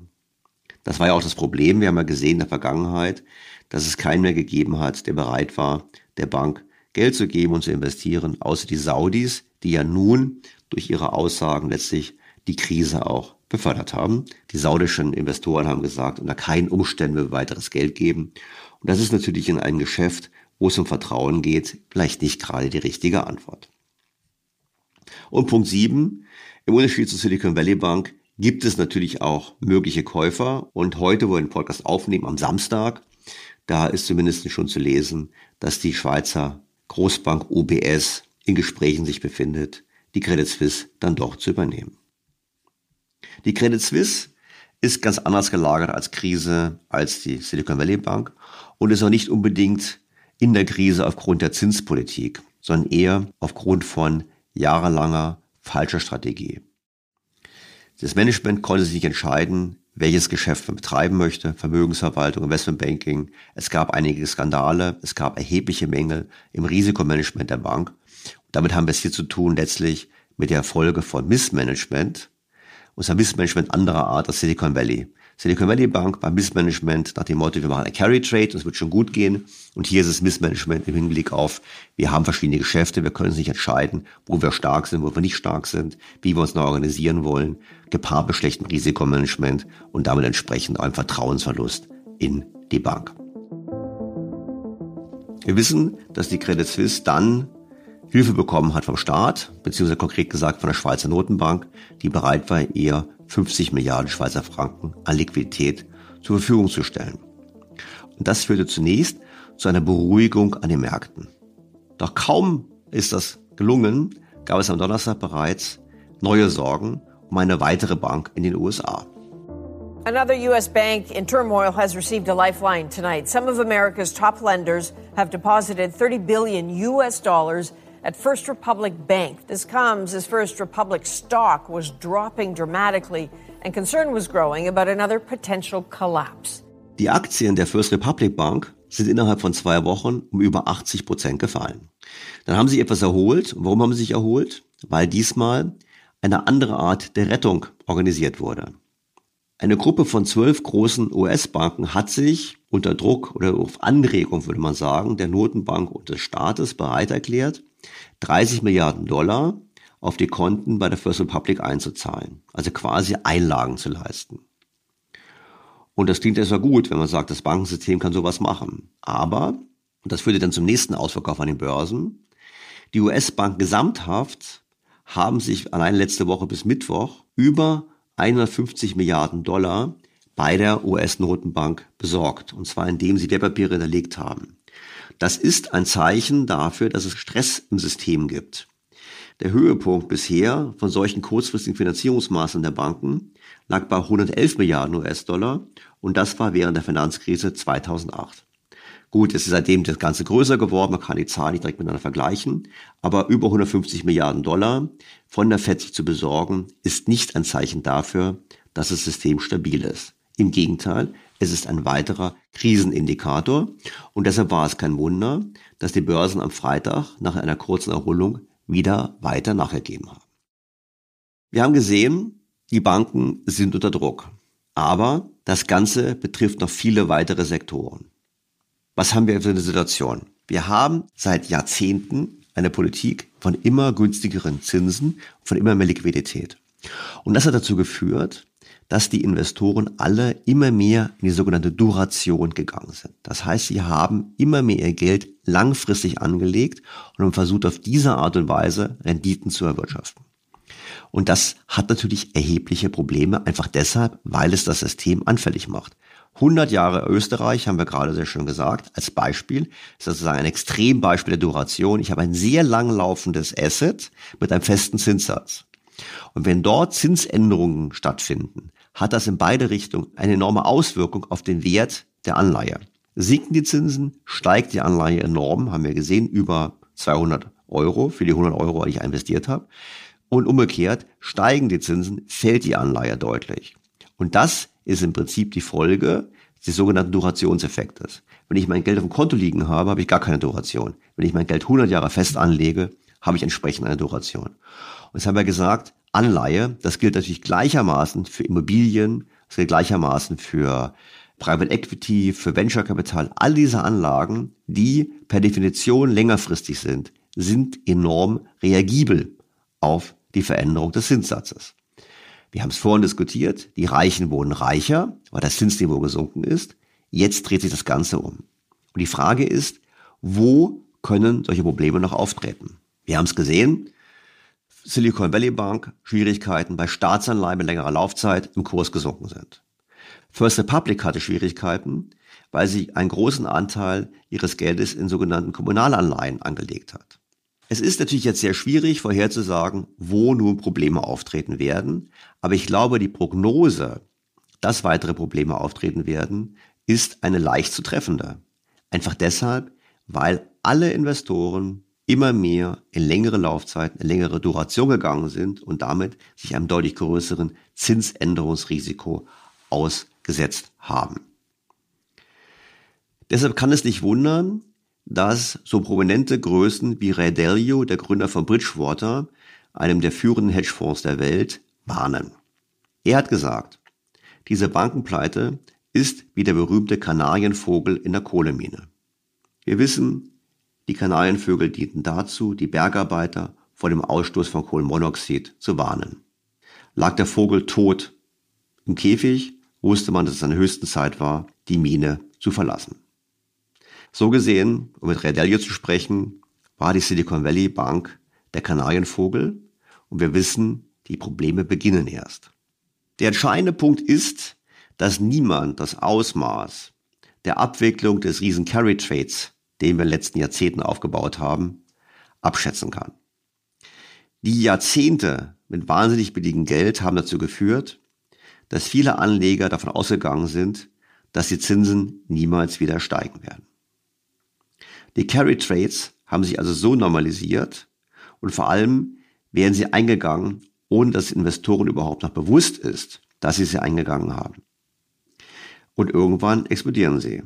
Das war ja auch das Problem. Wir haben ja gesehen in der Vergangenheit, dass es keinen mehr gegeben hat, der bereit war, der Bank Geld zu geben und zu investieren, außer die Saudis, die ja nun durch ihre Aussagen letztlich die Krise auch befördert haben. Die saudischen Investoren haben gesagt, unter keinen Umständen wir weiteres Geld geben. Und das ist natürlich in einem Geschäft, wo es um Vertrauen geht, vielleicht nicht gerade die richtige Antwort. Und Punkt sieben: Im Unterschied zur Silicon Valley Bank gibt es natürlich auch mögliche Käufer. Und heute, wo wir den Podcast aufnehmen, am Samstag, da ist zumindest schon zu lesen, dass die Schweizer Großbank UBS in Gesprächen sich befindet, die Credit Suisse dann doch zu übernehmen. Die Credit Suisse ist ganz anders gelagert als Krise als die Silicon Valley Bank und ist auch nicht unbedingt in der Krise aufgrund der Zinspolitik, sondern eher aufgrund von jahrelanger falscher Strategie. Das Management konnte sich nicht entscheiden, welches Geschäft man betreiben möchte, Vermögensverwaltung, Investmentbanking. Es gab einige Skandale, es gab erhebliche Mängel im Risikomanagement der Bank. Und damit haben wir es hier zu tun letztlich mit der Folge von Missmanagement, und zwar Missmanagement anderer Art als Silicon Valley. Silicon Valley Bank beim Missmanagement nach dem Motto, wir machen ein Carry Trade, das wird schon gut gehen. Und hier ist es Missmanagement im Hinblick auf, wir haben verschiedene Geschäfte, wir können uns nicht entscheiden, wo wir stark sind, wo wir nicht stark sind, wie wir uns neu organisieren wollen, gepaart mit schlechtem Risikomanagement und damit entsprechend einem Vertrauensverlust in die Bank. Wir wissen, dass die Credit Suisse dann Hilfe bekommen hat vom Staat, beziehungsweise konkret gesagt von der Schweizer Notenbank, die bereit war, ihr 50 Milliarden Schweizer Franken an Liquidität zur Verfügung zu stellen. Und das führte zunächst zu einer Beruhigung an den Märkten. Doch kaum ist das gelungen, gab es am Donnerstag bereits neue Sorgen um eine weitere Bank in den USA. Another U.S. bank in turmoil has received a lifeline tonight. Some of America's top lenders have deposited 30 billion U.S. dollars at First Republic Bank. This comes as First Republic stock was dropping dramatically and concern was growing about another potential collapse. Die Aktien der First Republic Bank sind innerhalb von zwei Wochen um über 80 Prozent gefallen. Dann haben sie etwas erholt. Warum haben sie sich erholt? Weil diesmal eine andere Art der Rettung organisiert wurde. Eine Gruppe von zwölf großen US-Banken hat sich unter Druck oder auf Anregung, würde man sagen, der Notenbank und des Staates bereit erklärt, 30 Milliarden Dollar auf die Konten bei der First Republic einzuzahlen, also quasi Einlagen zu leisten. Und das klingt erstmal gut, wenn man sagt, das Bankensystem kann sowas machen. Aber, und das führte dann zum nächsten Ausverkauf an den Börsen, die US-Banken gesamthaft haben sich allein letzte Woche bis Mittwoch über 150 Milliarden Dollar bei der US-Notenbank besorgt. Und zwar indem sie Wertpapiere hinterlegt haben. Das ist ein Zeichen dafür, dass es Stress im System gibt. Der Höhepunkt bisher von solchen kurzfristigen Finanzierungsmaßnahmen der Banken lag bei 111 Milliarden US-Dollar und das war während der Finanzkrise 2008. Gut, es ist seitdem das Ganze größer geworden, man kann die Zahlen nicht direkt miteinander vergleichen, aber über 150 Milliarden Dollar von der FED sich zu besorgen, ist nicht ein Zeichen dafür, dass das System stabil ist. Im Gegenteil, es ist ein weiterer Krisenindikator und deshalb war es kein Wunder, dass die Börsen am Freitag nach einer kurzen Erholung wieder weiter nachgegeben haben. Wir haben gesehen, die Banken sind unter Druck, aber das Ganze betrifft noch viele weitere Sektoren. Was haben wir für eine Situation? Wir haben seit Jahrzehnten eine Politik von immer günstigeren Zinsen, von immer mehr Liquidität. Und das hat dazu geführt, dass die Investoren alle immer mehr in die sogenannte Duration gegangen sind. Das heißt, sie haben immer mehr ihr Geld langfristig angelegt und haben versucht, auf diese Art und Weise Renditen zu erwirtschaften. Und das hat natürlich erhebliche Probleme, einfach deshalb, weil es das System anfällig macht. 100 Jahre Österreich, haben wir gerade sehr schön gesagt, als Beispiel, ist sozusagen ein Extrembeispiel der Duration. Ich habe ein sehr lang laufendes Asset mit einem festen Zinssatz. Und wenn dort Zinsänderungen stattfinden, hat das in beide Richtungen eine enorme Auswirkung auf den Wert der Anleihe. Sinken die Zinsen, steigt die Anleihe enorm, haben wir gesehen, über 200 Euro für die 100 Euro, die ich investiert habe. Und umgekehrt, steigen die Zinsen, fällt die Anleihe deutlich. Und das ist im Prinzip die Folge des sogenannten Durationseffektes. Wenn ich mein Geld auf dem Konto liegen habe, habe ich gar keine Duration. Wenn ich mein Geld 100 Jahre fest anlege, habe ich entsprechend eine Duration. Und jetzt haben wir gesagt, Anleihe, das gilt natürlich gleichermaßen für Immobilien, das gilt gleichermaßen für Private Equity, für Venture Capital. All diese Anlagen, die per Definition längerfristig sind, sind enorm reagibel auf die Veränderung des Zinssatzes. Wir haben es vorhin diskutiert, die Reichen wurden reicher, weil das Zinsniveau gesunken ist. Jetzt dreht sich das Ganze um. Und die Frage ist, wo können solche Probleme noch auftreten? Wir haben es gesehen, Silicon Valley Bank Schwierigkeiten bei Staatsanleihen mit längerer Laufzeit im Kurs gesunken sind. First Republic hatte Schwierigkeiten, weil sie einen großen Anteil ihres Geldes in sogenannten Kommunalanleihen angelegt hat. Es ist natürlich jetzt sehr schwierig vorherzusagen, wo nun Probleme auftreten werden, aber ich glaube, die Prognose, dass weitere Probleme auftreten werden, ist eine leicht zu treffende. Einfach deshalb, weil alle Investoren immer mehr in längere Laufzeiten, in längere Duration gegangen sind und damit sich einem deutlich größeren Zinsänderungsrisiko ausgesetzt haben. Deshalb kann es nicht wundern, dass so prominente Größen wie Ray Dalio, der Gründer von Bridgewater, einem der führenden Hedgefonds der Welt, warnen. Er hat gesagt, diese Bankenpleite ist wie der berühmte Kanarienvogel in der Kohlemine. Wir wissen, die Kanarienvögel dienten dazu, die Bergarbeiter vor dem Ausstoß von Kohlenmonoxid zu warnen. Lag der Vogel tot im Käfig, wusste man, dass es seine höchsten Zeit war, die Mine zu verlassen. So gesehen, um mit Redelio zu sprechen, war die Silicon Valley Bank der Kanarienvogel und wir wissen, die Probleme beginnen erst. Der entscheidende Punkt ist, dass niemand das Ausmaß der Abwicklung des riesen Carry Trades, den wir in den letzten Jahrzehnten aufgebaut haben, abschätzen kann. Die Jahrzehnte mit wahnsinnig billigem Geld haben dazu geführt, dass viele Anleger davon ausgegangen sind, dass die Zinsen niemals wieder steigen werden. Die Carry Trades haben sich also so normalisiert und vor allem werden sie eingegangen, ohne dass Investoren überhaupt noch bewusst ist, dass sie sie eingegangen haben. Und irgendwann explodieren sie.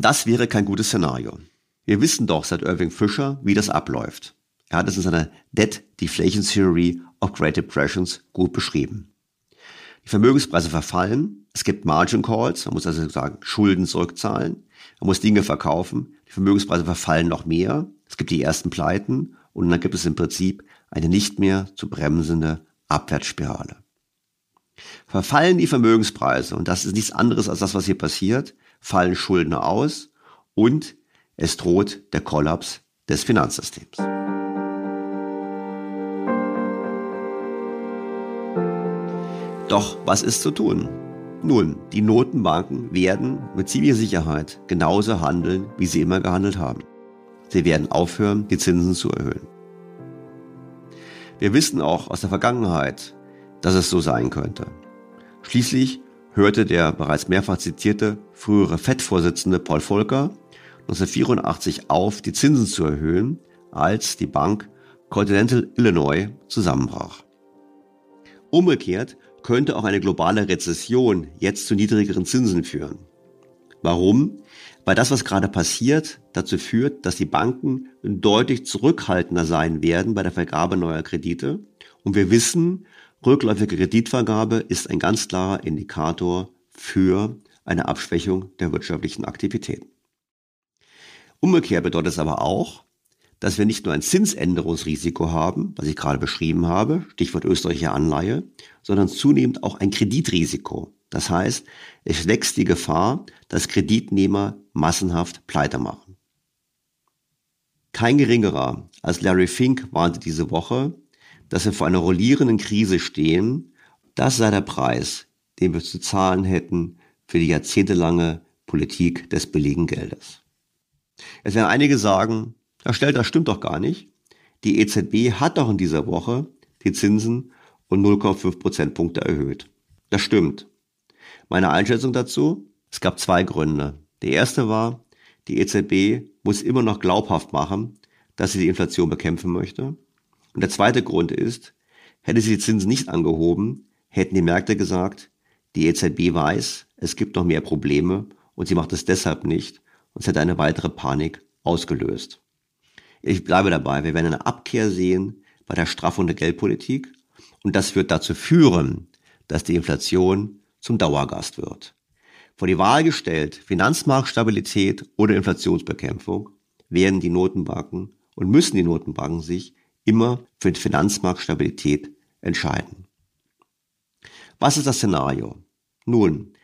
Das wäre kein gutes Szenario. Wir wissen doch seit Irving Fisher, wie das abläuft. Er hat es in seiner Debt Deflation Theory of Great Depressions gut beschrieben. Die Vermögenspreise verfallen, es gibt Margin Calls, man muss also sagen Schulden zurückzahlen, man muss Dinge verkaufen, die Vermögenspreise verfallen noch mehr, es gibt die ersten Pleiten und dann gibt es im Prinzip eine nicht mehr zu bremsende Abwärtsspirale. Verfallen die Vermögenspreise, und das ist nichts anderes als das, was hier passiert, fallen Schulden aus und es droht der Kollaps des Finanzsystems. Doch was ist zu tun? Nun, die Notenbanken werden mit ziemlicher Sicherheit genauso handeln, wie sie immer gehandelt haben. Sie werden aufhören, die Zinsen zu erhöhen. Wir wissen auch aus der Vergangenheit, dass es so sein könnte. Schließlich hörte der bereits mehrfach zitierte frühere FED-Vorsitzende Paul Volcker 1984 auf, die Zinsen zu erhöhen, als die Bank Continental Illinois zusammenbrach. Umgekehrt könnte auch eine globale Rezession jetzt zu niedrigeren Zinsen führen. Warum? Weil das, was gerade passiert, dazu führt, dass die Banken deutlich zurückhaltender sein werden bei der Vergabe neuer Kredite. Und wir wissen, rückläufige Kreditvergabe ist ein ganz klarer Indikator für eine Abschwächung der wirtschaftlichen Aktivitäten. Umgekehrt bedeutet es aber auch, dass wir nicht nur ein Zinsänderungsrisiko haben, was ich gerade beschrieben habe, Stichwort österreichische Anleihe, sondern zunehmend auch ein Kreditrisiko. Das heißt, es wächst die Gefahr, dass Kreditnehmer massenhaft pleite machen. Kein geringerer als Larry Fink warnte diese Woche, dass wir vor einer rollierenden Krise stehen. Das sei der Preis, den wir zu zahlen hätten für die jahrzehntelange Politik des billigen Geldes. Es werden einige sagen, Herr Stel, das stimmt doch gar nicht. Die EZB hat doch in dieser Woche die Zinsen um 0,5 Prozentpunkte erhöht. Das stimmt. Meine Einschätzung dazu? Es gab zwei Gründe. Der erste war, die EZB muss immer noch glaubhaft machen, dass sie die Inflation bekämpfen möchte. Und der zweite Grund ist, hätte sie die Zinsen nicht angehoben, hätten die Märkte gesagt, die EZB weiß, es gibt noch mehr Probleme und sie macht es deshalb nicht und es hätte eine weitere Panik ausgelöst. Ich bleibe dabei, wir werden eine Abkehr sehen bei der Straffung der Geldpolitik und das wird dazu führen, dass die Inflation zum Dauergast wird. Vor die Wahl gestellt, Finanzmarktstabilität oder Inflationsbekämpfung, werden die Notenbanken und müssen die Notenbanken sich immer für die Finanzmarktstabilität entscheiden. Was ist das Szenario? Nun,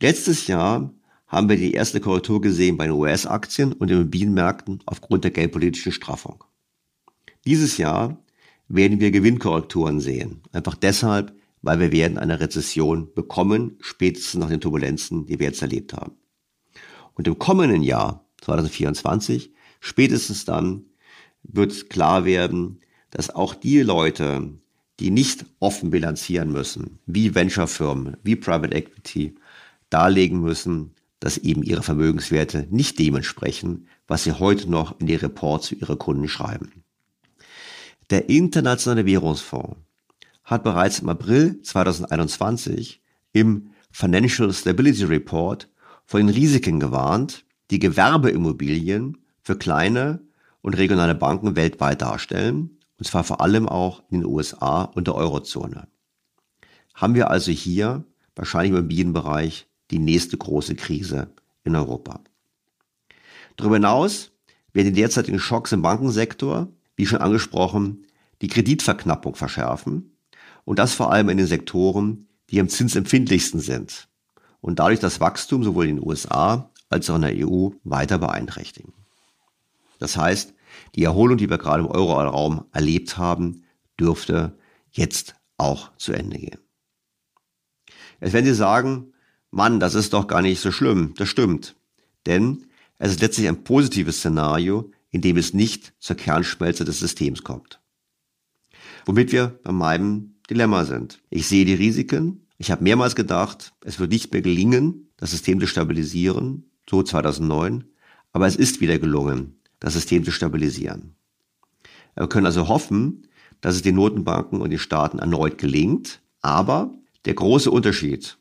letztes Jahr haben wir die erste Korrektur gesehen bei den US-Aktien und den Immobilienmärkten aufgrund der geldpolitischen Straffung. Dieses Jahr werden wir Gewinnkorrekturen sehen. Einfach deshalb, weil wir werden eine Rezession bekommen, spätestens nach den Turbulenzen, die wir jetzt erlebt haben. Und im kommenden Jahr, 2024, spätestens dann wird klar werden, dass auch die Leute, die nicht offen bilanzieren müssen, wie Venture-Firmen, wie Private Equity, darlegen müssen, dass eben ihre Vermögenswerte nicht dementsprechend, was sie heute noch in die Reports für ihre Kunden schreiben. Der Internationale Währungsfonds hat bereits im April 2021 im Financial Stability Report vor den Risiken gewarnt, die Gewerbeimmobilien für kleine und regionale Banken weltweit darstellen, und zwar vor allem auch in den USA und der Eurozone. Haben wir also hier wahrscheinlich im Immobilienbereich die nächste große Krise in Europa. Darüber hinaus werden die derzeitigen Schocks im Bankensektor, wie schon angesprochen, die Kreditverknappung verschärfen und das vor allem in den Sektoren, die am zinsempfindlichsten sind und dadurch das Wachstum sowohl in den USA als auch in der EU weiter beeinträchtigen. Das heißt, die Erholung, die wir gerade im Euroraum erlebt haben, dürfte jetzt auch zu Ende gehen. Jetzt werden Sie sagen, Mann, das ist doch gar nicht so schlimm. Das stimmt. Denn es ist letztlich ein positives Szenario, in dem es nicht zur Kernschmelze des Systems kommt. Womit wir bei meinem Dilemma sind. Ich sehe die Risiken. Ich habe mehrmals gedacht, es wird nicht mehr gelingen, das System zu stabilisieren, so 2009. Aber es ist wieder gelungen, das System zu stabilisieren. Wir können also hoffen, dass es den Notenbanken und den Staaten erneut gelingt. Aber der große Unterschied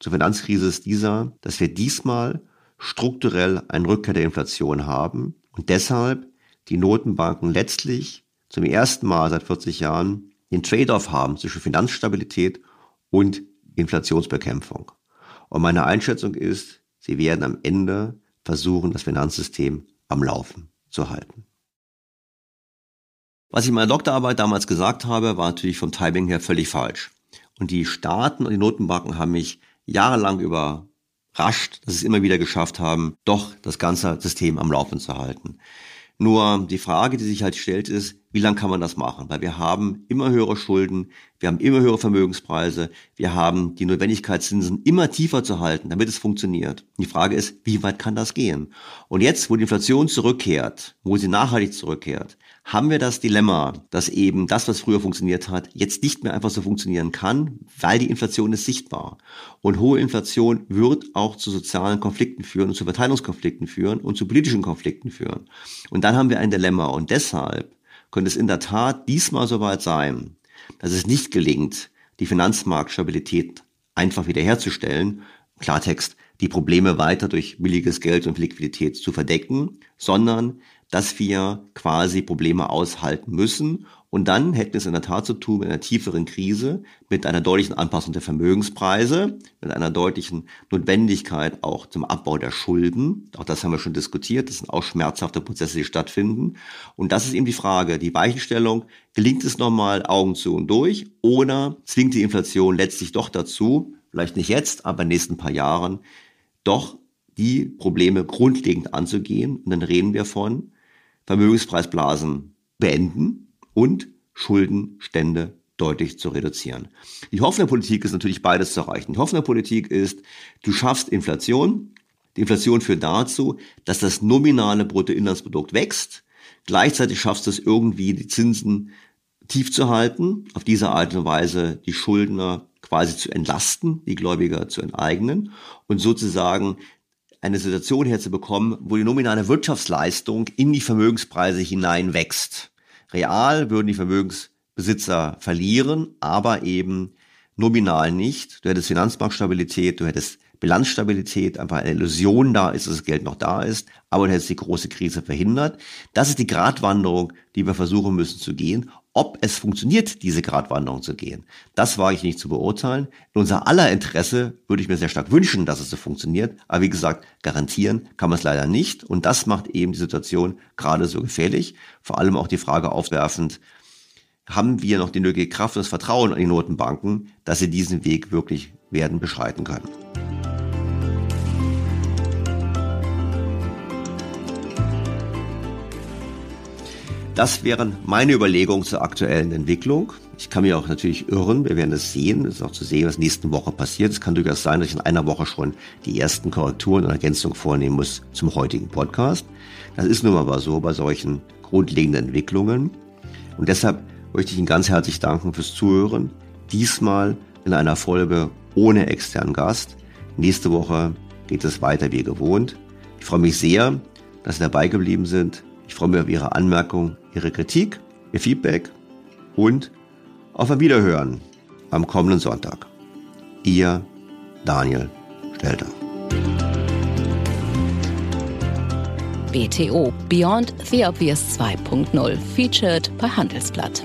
zur Finanzkrise ist dieser, dass wir diesmal strukturell einen Rückkehr der Inflation haben und deshalb die Notenbanken letztlich zum ersten Mal seit 40 Jahren den Trade-off haben zwischen Finanzstabilität und Inflationsbekämpfung. Und meine Einschätzung ist, sie werden am Ende versuchen, das Finanzsystem am Laufen zu halten. Was ich in meiner Doktorarbeit damals gesagt habe, war natürlich vom Timing her völlig falsch. Und die Staaten und die Notenbanken haben mich jahrelang überrascht, dass sie es immer wieder geschafft haben, doch das ganze System am Laufen zu halten. Nur die Frage, die sich halt stellt, ist, wie lange kann man das machen? Weil wir haben immer höhere Schulden, wir haben immer höhere Vermögenspreise, wir haben die Notwendigkeit, Zinsen immer tiefer zu halten, damit es funktioniert. Die Frage ist, wie weit kann das gehen? Und jetzt, wo die Inflation zurückkehrt, wo sie nachhaltig zurückkehrt, haben wir das Dilemma, dass eben das, was früher funktioniert hat, jetzt nicht mehr einfach so funktionieren kann, weil die Inflation ist sichtbar. Und hohe Inflation wird auch zu sozialen Konflikten führen und zu Verteilungskonflikten führen und zu politischen Konflikten führen. Und dann haben wir ein Dilemma. Und deshalb könnte es in der Tat diesmal soweit sein, dass es nicht gelingt, die Finanzmarktstabilität einfach wiederherzustellen. Klartext, die Probleme weiter durch billiges Geld und Liquidität zu verdecken, sondern dass wir quasi Probleme aushalten müssen. Und dann hätten es in der Tat zu tun mit einer tieferen Krise, mit einer deutlichen Anpassung der Vermögenspreise, mit einer deutlichen Notwendigkeit auch zum Abbau der Schulden. Auch das haben wir schon diskutiert. Das sind auch schmerzhafte Prozesse, die stattfinden. Und das ist eben die Frage, die Weichenstellung. Gelingt es nochmal Augen zu und durch oder zwingt die Inflation letztlich doch dazu, vielleicht nicht jetzt, aber in den nächsten paar Jahren, doch die Probleme grundlegend anzugehen. Und dann reden wir von Vermögenspreisblasen beenden und Schuldenstände deutlich zu reduzieren. Die Hoffnung Politik ist natürlich beides zu erreichen. Die Hoffnung Politik ist, du schaffst Inflation. Die Inflation führt dazu, dass das nominale Bruttoinlandsprodukt wächst. Gleichzeitig schaffst du es irgendwie, die Zinsen tief zu halten, auf diese Art und Weise die Schuldner quasi zu entlasten, die Gläubiger zu enteignen und sozusagen eine Situation herzubekommen, wo die nominale Wirtschaftsleistung in die Vermögenspreise hinein wächst. Real würden die Vermögensbesitzer verlieren, aber eben nominal nicht. Du hättest Finanzmarktstabilität, du hättest Bilanzstabilität, einfach eine Illusion da ist, dass das Geld noch da ist, aber du hättest die große Krise verhindert. Das ist die Gratwanderung, die wir versuchen müssen zu gehen. Ob es funktioniert, diese Gratwanderung zu gehen, das wage ich nicht zu beurteilen. In unser aller Interesse würde ich mir sehr stark wünschen, dass es so funktioniert. Aber wie gesagt, garantieren kann man es leider nicht. Und das macht eben die Situation gerade so gefährlich. Vor allem auch die Frage aufwerfend, haben wir noch die nötige Kraft und das Vertrauen an die Notenbanken, dass sie diesen Weg wirklich werden beschreiten können. Das wären meine Überlegungen zur aktuellen Entwicklung. Ich kann mich auch natürlich irren. Wir werden es sehen. Es ist auch zu sehen, was nächsten Woche passiert. Es kann durchaus sein, dass ich in einer Woche schon die ersten Korrekturen und Ergänzungen vornehmen muss zum heutigen Podcast. Das ist nun mal so bei solchen grundlegenden Entwicklungen. Und deshalb möchte ich Ihnen ganz herzlich danken fürs Zuhören. Diesmal in einer Folge ohne externen Gast. Nächste Woche geht es weiter wie gewohnt. Ich freue mich sehr, dass Sie dabei geblieben sind. Ich freue mich auf Ihre Anmerkungen, Ihre Kritik, Ihr Feedback und auf ein Wiederhören am kommenden Sonntag. Ihr Daniel Stelter. BTO Beyond the Obvious 2.0 featured bei Handelsblatt.